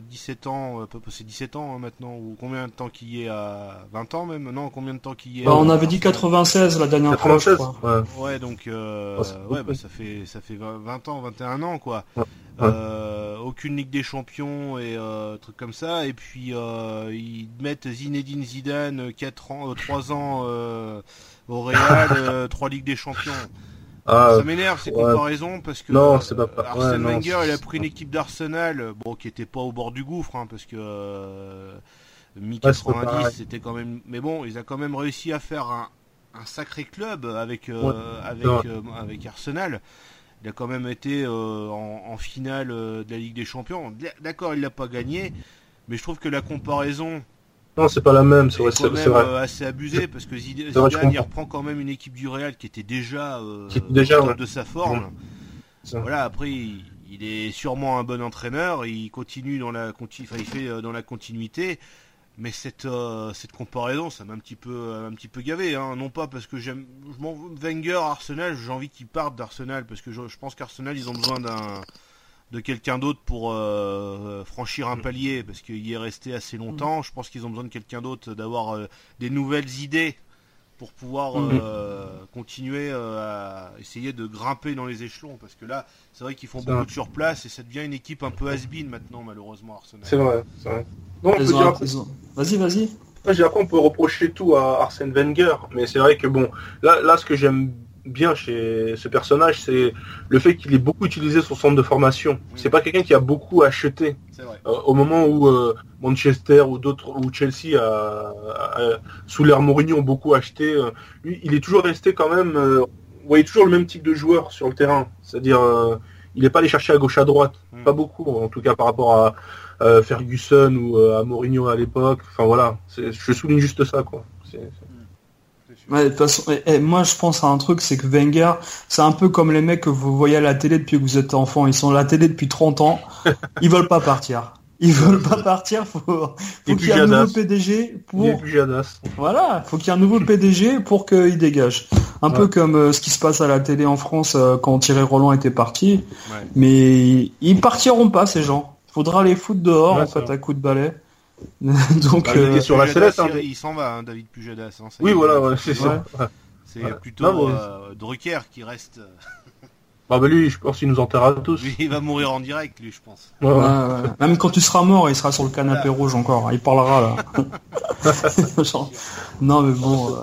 17 euh, ans, euh, c'est 17 ans hein, maintenant, ou combien de temps qu'il y est à 20 ans même Non, combien de temps qu'il y est bah, On avait dit 96 la dernière fois. ouais. ouais. donc ouais, bah, ça fait ça fait 20 ans, 21 ans quoi. Aucune Ligue des Champions et trucs comme ça, et puis ils mettent Zinedine Zidane 4 ans, 3 ans au Real, 3 Ligues des Champions. Ah, ça m'énerve ces comparaisons parce que non, c'est pas... Arsène Wenger il a pris une équipe d'Arsenal bon qui était pas au bord du gouffre hein, parce que euh, mi 90 c'était quand même mais bon ils ont quand même réussi à faire un, un sacré club avec euh, avec euh, avec Arsenal il a quand même été euh, en, en, finale de la Ligue des Champions d'accord il l'a pas gagné mais je trouve que la comparaison non, c'est pas la même, c'est vrai. C'est. Euh, assez abusé parce que Zidane, il reprend quand même une équipe du Real qui était déjà, euh, déjà de sa forme. Voilà, après, il, est sûrement un bon entraîneur, il continue dans la, enfin, il fait euh, dans la continuité. Mais cette cette comparaison, ça m'a un petit peu un petit peu gavé. Hein. Non pas parce que j'aime, Wenger, Arsenal, j'ai envie qu'il parte d'Arsenal parce que je, je pense qu'Arsenal ils ont besoin d'un de quelqu'un d'autre pour euh, franchir un mm. palier parce qu'il y est resté assez longtemps. Mm. Je pense qu'ils ont besoin de quelqu'un d'autre, d'avoir euh, des nouvelles idées pour pouvoir mm. euh, continuer à essayer de grimper dans les échelons parce que là c'est vrai qu'ils font beaucoup de surplace et ça devient une équipe un peu has-been maintenant malheureusement Arsenal. C'est vrai, c'est vrai. Vas-y, vas-y. Après on peut reprocher tout à Arsène Wenger, mais c'est vrai que bon, là, là ce que j'aime bien chez ce personnage, c'est le fait qu'il ait beaucoup utilisé son centre de formation. C'est pas quelqu'un qui a beaucoup acheté. Euh, au moment où euh, Manchester ou d'autres ou Chelsea a, sous l'ère Mourinho ont beaucoup acheté, euh, lui, il est toujours resté quand même. vous voyez toujours le même type de joueur sur le terrain, c'est-à-dire il n'est pas allé chercher à gauche à droite, hmm. pas beaucoup en tout cas par rapport à Ferguson ou à Mourinho à l'époque. Enfin voilà, je souligne juste ça quoi. De toute façon, moi je pense à un truc, c'est que Wenger, c'est un peu comme les mecs que vous voyez à la télé depuis que vous êtes enfant. Ils sont à la télé depuis 30 ans, ils veulent pas partir. Ils veulent pas partir, faut, faut qu'il y ait un nouveau PDG pour. Voilà, faut qu'il y ait un nouveau PDG pour qu'il dégage. Un peu comme euh, ce qui se passe à la télé en France euh, quand Thierry Roland était parti. Mais ils partiront pas ces gens. Faudra les foutre dehors en fait à coup de balai. Donc, bah, euh, sur la hein. il s'en va, hein, David Pujadas. Hein, oui, voilà, c'est ça. C'est plutôt euh, Drucker qui reste. Euh, ah bah lui, je pense qu'il nous enterrera tous. il va mourir en direct, lui, je pense. Même quand tu seras mort, il sera sur le canapé rouge encore. Il parlera là. non mais bon.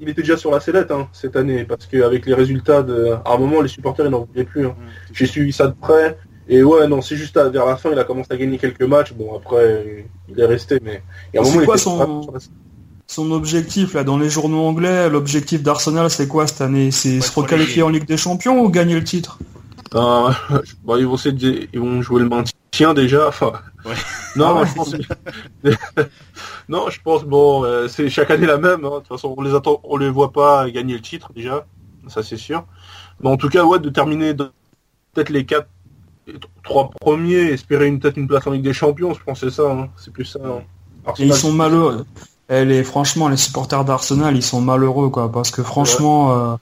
il était déjà sur la sellette cette année parce qu'avec les résultats de, à un moment, les supporters ils n'en voulaient plus. Mmh, J'ai suivi ça de près. Et ouais, non, c'est juste vers la fin, il a commencé à gagner quelques matchs. Bon, après, il est resté, mais il y a un moment, quoi son... son objectif là dans les journaux anglais? L'objectif d'Arsenal, c'est quoi cette année? C'est se requalifier en Ligue des Champions ou gagner le titre? Euh, ils vont ils vont jouer le maintien déjà. Enfin, non, je pense... non, je pense bon, euh, c'est chaque année la même. Hein. De toute façon, on les attend, on les voit pas gagner le titre déjà, ça c'est sûr. Mais en tout cas, ouais, de terminer peut-être les quatre trois premiers, espérer une tête une place en Ligue des Champions, je pense c'est ça, hein. c'est plus ça. Hein. ils sont malheureux. Elle est franchement les supporters d'Arsenal, ils sont malheureux quoi, parce que franchement, euh,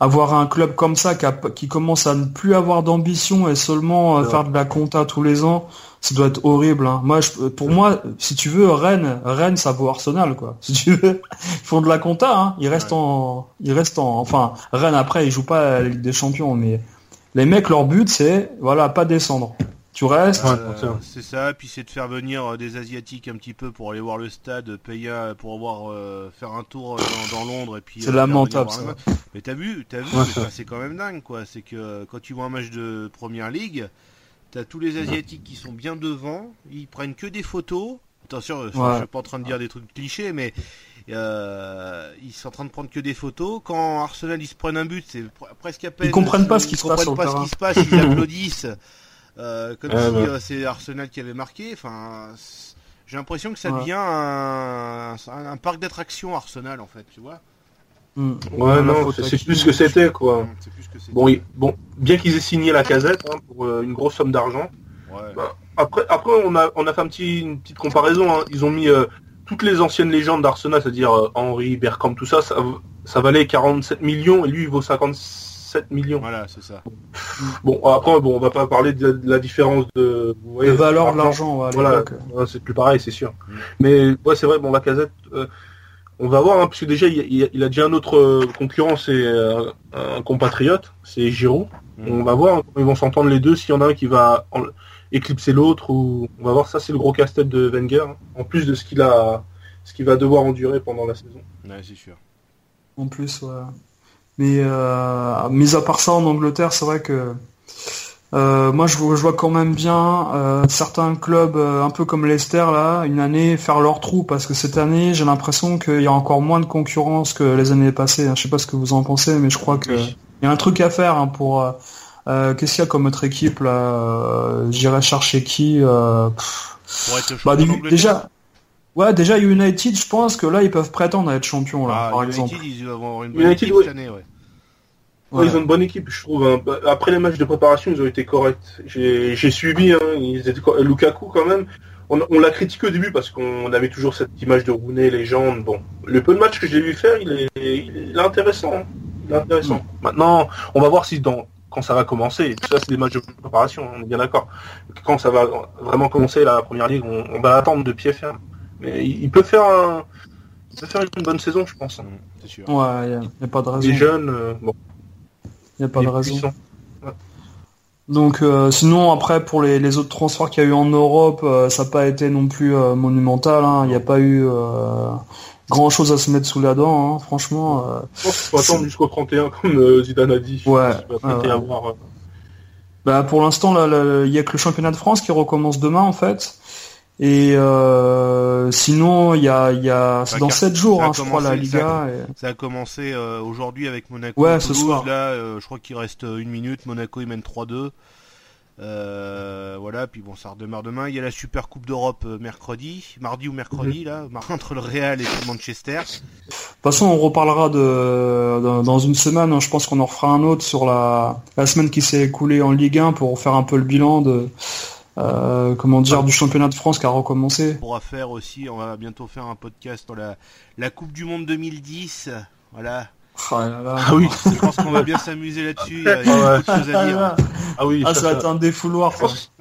avoir un club comme ça qui, commence à ne plus avoir d'ambition et seulement euh, faire de la compta tous les ans, ça doit être horrible. Hein. Moi, pour moi, si tu veux, Rennes, Rennes, ça vaut Arsenal quoi. Si tu veux, ils font de la compta, ils restent en, ils restent en, enfin, Rennes après, ils jouent pas à la Ligue des Champions, mais les mecs, leur but, c'est voilà, pas descendre. Tu restes. c'est ça, puis c'est de faire venir euh, des asiatiques un petit peu pour aller voir le stade, payer pour avoir euh, faire un tour dans, Londres et puis. C'est lamentable. Ça. Mais t'as vu, t'as vu, c'est quand même dingue quoi. C'est que quand tu vois un match de Première Ligue, t'as tous les asiatiques qui sont bien devant, ils prennent que des photos. Attention, je suis pas en train de dire des trucs clichés, mais euh, ils sont en train de prendre que des photos. Quand Arsenal ils se prennent un but, c'est presque à peine. Ils comprennent pas ce qui se passe. Ils pas ce qui se passe. Ils applaudissent euh, comme si euh, c'est Arsenal qui avait marqué. Enfin, j'ai l'impression que ça devient un, un, parc d'attractions Arsenal en fait, tu vois. Hmm. Ouais, non, c'est plus ce que c'était quoi. Bon, bon, bien qu'ils aient signé la casette hein, pour une grosse somme d'argent. Bah, après, après on a on a fait un petit, une petite comparaison. Hein. Ils ont mis toutes les anciennes légendes d'Arsenal, c'est-à-dire euh, Henry, Bergkamp, tout ça, ça, valait 47 millions et lui il vaut 57 millions. Voilà, c'est ça. Bon, après, bon, on va pas parler de, la différence de, valeur de l'argent. voilà, c'est plus pareil, c'est sûr. Mm. Mais ouais, c'est vrai, bon, la casette, euh, on va voir, hein, parce que déjà il, a déjà un autre euh, concurrent, c'est un compatriote, c'est Giroud. Mm. On va voir, hein, ils vont s'entendre les deux. S'il y en a un qui va éclipser l'autre ou on va voir ça c'est le gros casse-tête de Wenger hein. en plus de ce qu'il a ce qu'il va devoir endurer pendant la saison. Ouais, c'est sûr. En plus ouais. Mais euh, mis à part ça en Angleterre, c'est vrai que euh, moi je, vois quand même bien euh, certains clubs un peu comme Leicester là, une année faire leur trou parce que cette année j'ai l'impression qu'il y a encore moins de concurrence que les années passées. Je sais pas ce que vous en pensez, mais je crois que il y a un truc à faire hein, pour euh, qu'est-ce qu'il y a comme autre équipe là? Euh, J'irai chercher qui euh, bah, Déjà, ouais, déjà United, je pense que là ils peuvent prétendre à être champions là, ah, par United, exemple. Ils avoir une bonne United, équipe cette année, ouais. Ouais. Ils ont une bonne équipe, je trouve. Hein. Bah, après les matchs de préparation, ils ont été corrects. J'ai suivi, hein. ils étaient... Lukaku quand même. On, on l'a critiqué au début parce qu'on avait toujours cette image de Rooney, légende. Bon, le peu de matchs que j'ai vu faire, il est, il est intéressant. Hein. Il est intéressant. Mm. Maintenant, on va voir si dans quand ça va commencer. Tout ça, c'est des matchs de préparation, on est bien d'accord. Quand ça va vraiment commencer la première ligue, on, va attendre de pied ferme. Mais il, peut faire un, faire une bonne saison, je pense. C'est sûr. Ouais, il n'y a, pas de raison. Les jeunes, euh, bon. Il n'y a pas de raison. Donc euh, sinon après pour les, autres transferts qu'il y a eu en Europe, euh, ça n'a pas été non plus monumental. Hein. Il n'y a pas eu grand chose à se mettre sous la dent, hein, franchement. Euh, je pense qu'il faut attendre jusqu'au 31 comme Zidane a dit. Ouais. Bah, pour l'instant, il y a que le championnat de France qui recommence demain en fait. Et euh, sinon, il y a, y a c'est dans 7 jours, hein, je crois, la Liga. Ça a, commencé euh, aujourd'hui avec Monaco. Ouais, ce soir. Là, euh, je crois qu'il reste une minute. Monaco, il mène 3-2. Voilà, puis bon, ça redémarre demain. Il y a la Super Coupe d'Europe mercredi, mardi ou mercredi, mhm. là, entre le Real et Manchester. De toute façon, on reparlera de, dans une semaine. Hein. je pense qu'on en refera un autre sur la, la semaine qui s'est écoulée en Ligue 1 pour faire un peu le bilan de, euh, comment dire, du championnat de France qui a recommencé. On pourra faire aussi, on va bientôt faire un podcast sur la, la Coupe du Monde 2010. Voilà. Oh là là. Ah oui, je pense qu'on va bien s'amuser là-dessus. Il y a, ah beaucoup de choses à dire. Ah oui, ah, ça, va être un défouloir. Je pense,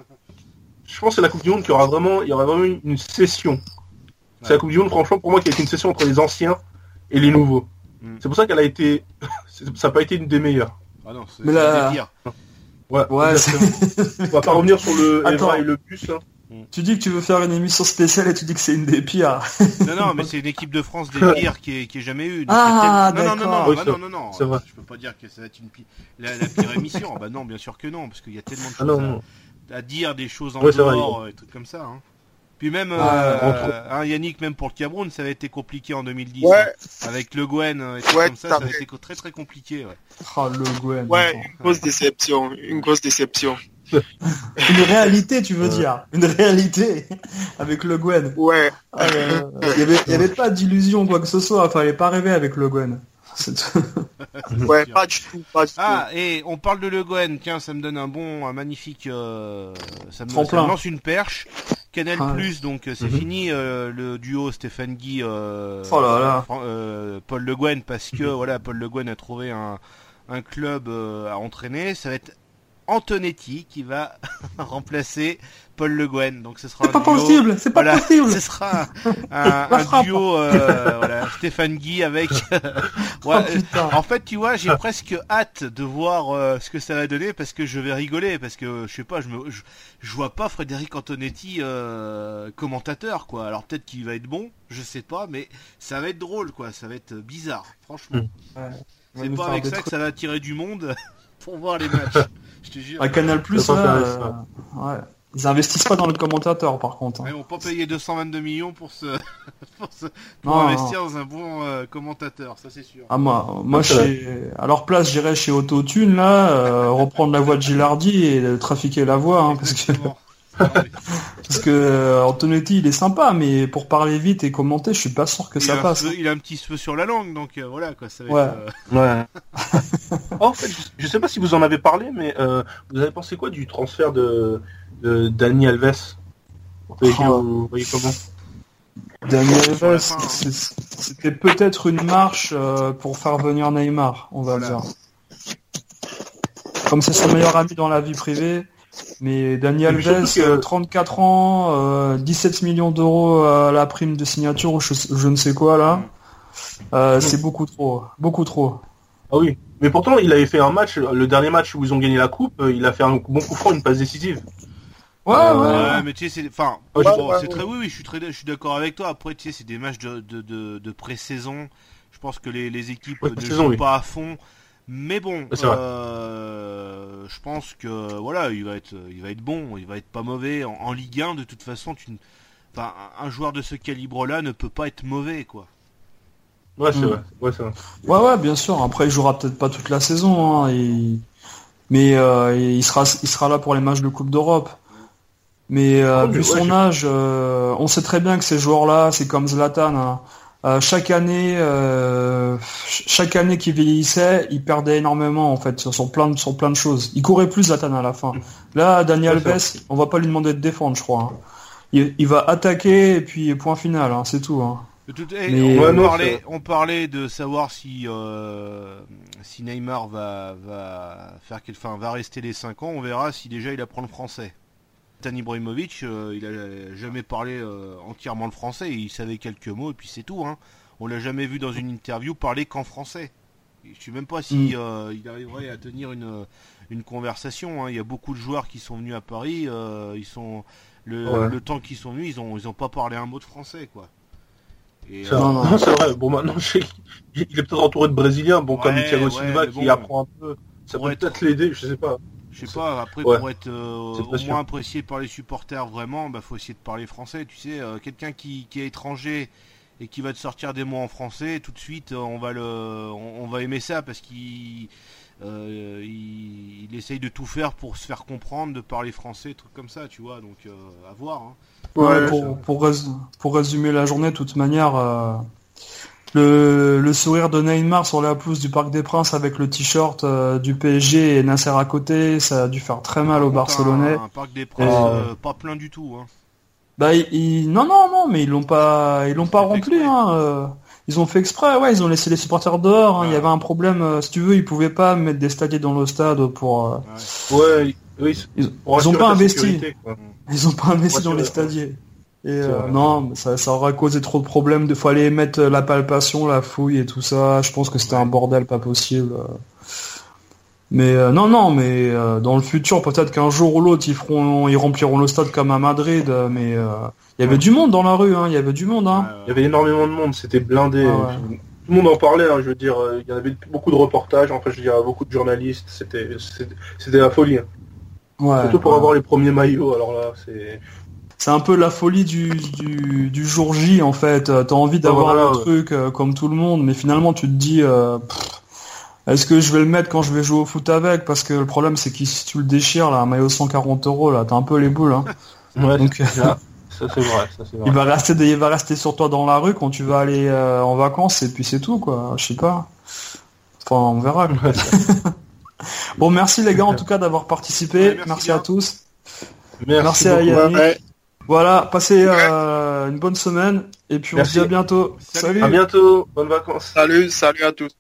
je pense que c'est la Coupe du Monde qui aura vraiment, il y aura vraiment une session. C'est la Coupe du Monde, franchement, pour moi, qui a été une session entre les anciens et les nouveaux. Mm. C'est pour ça qu'elle a été, ça n'a pas été une des meilleures. Ah non, c'est la... pire. Ouais, ouais on va pas revenir sur le Attends. et le bus. Hein. Tu dis que tu veux faire une émission spéciale et tu dis que c'est une des pires. non, non, mais c'est une équipe de France des pires qui est, qui est jamais eu. Ah, non, non, non, non, bah non, non, non, non. Je peux pas dire que ça va être une pire... la, pire émission. bah non, bien sûr que non, parce qu'il y a tellement de ah choses à, dire, des choses en dehors, et trucs comme ça. Hein. Puis même euh, hein, Yannick, même pour le Cameroun, ça avait été compliqué en 2010. Ouais. Avec Le Guen et tout comme ça, ça avait été très très compliqué. Ouais. Oh, Le Guen. Ouais, une grosse déception, une grosse déception. une réalité, tu veux dire Une réalité avec Le. Ouais. Ah, il n'y avait, pas d'illusion quoi que ce soit. Fallait pas rêver avec Le Guen. ouais, pas du tout, ah, et on parle de Le Guen. Tiens, ça me donne un bon, un magnifique. Euh, ça, me, ça me lance une perche. Canal ah Plus, donc euh, c'est mhm. fini euh, le duo Stéphane Guy, euh, oh Paul Le Guen, parce que mhm. voilà, Paul Le Guen a trouvé un, un club à entraîner. Ça va être Antonetti qui va remplacer Paul Le Guen. Donc ce sera pas possible, c'est pas possible. Ce sera un, duo euh, voilà, Stéphane Guy avec. Oh, en fait, tu vois, j'ai presque hâte de voir euh, ce que ça va donner parce que je vais rigoler parce que je sais pas, je me, je, vois pas Frédéric Antonetti euh, commentateur quoi. Alors peut-être qu'il va être bon, je sais pas, mais ça va être drôle quoi. Ça va être bizarre, franchement. C'est pas avec ça que ça va attirer du monde pour voir les matchs. Je te jure. À Canal Plus, ouais. Ils investissent pas dans le commentateur par contre. Hein. Ils vont pas payer 222 millions pour se, pour, investir dans un bon euh, commentateur, ça c'est sûr. Ah moi, moi chez... à leur place j'irais chez Autotune là, euh, reprendre la voix de Gilardi et trafiquer la voix hein, parce que parce que euh, Antonetti il est sympa mais pour parler vite et commenter je suis pas sûr que ça passe. il a un petit feu sur la langue donc voilà quoi. Ça ouais. ouais. en fait, je sais pas si vous en avez parlé mais vous avez pensé quoi du transfert de de Dani Alves? Vous voyez comment? Dani Alves, c'était peut-être une marche euh, pour faire venir Neymar, on va dire. Comme c'est son meilleur ami dans la vie privée, mais Dani Alves, 34 ans, 17 euh, millions d'euros à la prime de signature, je, je ne sais quoi là, euh, c'est beaucoup trop, beaucoup trop. Ah oui, mais pourtant il avait fait un match, le dernier match où ils ont gagné la coupe, il a fait un bon coup franc, une passe décisive. Ouais, ouais, ouais, mais tu sais, c'est, enfin, c'est très, oui, oui, je suis très, je suis d'accord avec toi. Après, tu sais, c'est des matchs de, de, de, de pré-saison. Je pense que les, les équipes ne jouent pas à fond. Mais bon, euh, je pense que voilà, il va être, il va être bon, il va être pas mauvais en, Ligue 1. De toute façon, tu, enfin, un joueur de ce calibre-là ne peut pas être mauvais, quoi. Ouais, c'est vrai. Ouais, c'est vrai. Ouais, ouais, bien sûr. Après, il jouera peut-être pas toute la saison, hein, mais euh, il sera, il sera là pour les matchs de Coupe d'Europe. Mais euh, vu son âge, euh, on sait très bien que ces joueurs-là, c'est comme Zlatan. Hein. Euh, chaque année, chaque année qu'il vieillissait, il perdait énormément en fait sur, plein de sur plein de choses. Il courait plus Zlatan à la fin. Là, Daniel Alves, on va pas lui demander de défendre, je crois. Hein. Il, va attaquer et puis point final, hein, c'est tout. on, parlait, de savoir si si Neymar va va faire enfin, va rester les 5 ans. On verra si déjà il apprend le français. Zlatan Ibrahimovic, euh, il a jamais parlé euh, entièrement le français, il savait quelques mots et puis c'est tout. Hein. On l'a jamais vu dans une interview parler qu'en français. Je sais même pas si mm. euh, il arriverait à tenir une, une conversation. Hein. Il y a beaucoup de joueurs qui sont venus à Paris, ils sont le, temps qu'ils sont venus, ils ont ils ont pas parlé un mot de français quoi. Et, non, c'est vrai. Bon, maintenant, il est peut-être entouré de Brésiliens, bon, comme Thiago Silva, qui apprend un peu. Ça pourrait peut-être l'aider, je sais pas. Je sais pas, après pour être au moins apprécié par les supporters vraiment, bah faut essayer de parler français, tu sais, quelqu'un qui, qui, est étranger et qui va te sortir des mots en français, tout de suite on va le on, va aimer ça parce qu'il il, essaye de tout faire pour se faire comprendre, de parler français, trucs comme ça, tu vois, donc à voir. Hein. Ouais, pour, pour, pour, résumer la journée, de toute manière, le, le, sourire de Neymar sur la pelouse du Parc des Princes avec le t-shirt euh, du PSG et Nasser à côté, ça a dû faire très mal aux Barcelonais. Un, Parc des Princes euh, pas plein du tout. Hein. Bah, ils, non, non, non, mais ils l'ont pas, ils l'ont pas rempli. Hein, euh. ils ont fait exprès, ouais, ils ont laissé les supporters dehors. Hein. Il y avait un problème, si tu veux, ils pouvaient pas mettre des stadiers dans le stade pour. Ouais, oui, ils, ils ont pas investi. Ils ont pas investi dans les stadiers. Et euh, non, ça, ça aurait causé trop de problèmes. Il fallait mettre la palpation, la fouille et tout ça. Je pense que c'était un bordel pas possible. Mais euh, non, non, mais euh, dans le futur, peut-être qu'un jour ou l'autre, ils feront, ils rempliront le stade comme à Madrid. Mais il y avait du monde dans la rue, hein. Il y avait du monde, hein. Il y avait énormément de monde. C'était blindé. Ah tout le monde en parlait. Hein, je veux dire, il y avait beaucoup de reportages. Enfin, je veux dire, beaucoup de journalistes. C'était, c'était la folie. Hein. Ouais, Surtout pour avoir les premiers maillots. Alors là, c'est c'est un peu la folie du, du, jour J en fait. T'as envie d'avoir un truc euh, comme tout le monde, mais finalement tu te dis euh, est-ce que je vais le mettre quand je vais jouer au foot avec? Parce que le problème c'est que si tu le déchires là, un maillot 140 euros là, t'as un peu les boules. Hein. Donc ça, c'est vrai, Il va rester, il va rester sur toi dans la rue quand tu vas aller euh, en vacances et puis c'est tout quoi. Je sais pas. Enfin, on verra. bon, merci les gars en tout cas d'avoir participé. merci, à tous. Merci, à Yannick. Voilà, passez euh, une bonne semaine et puis on se dit à bientôt. Salut. À bientôt. Bonnes vacances. Salut, salut à tous.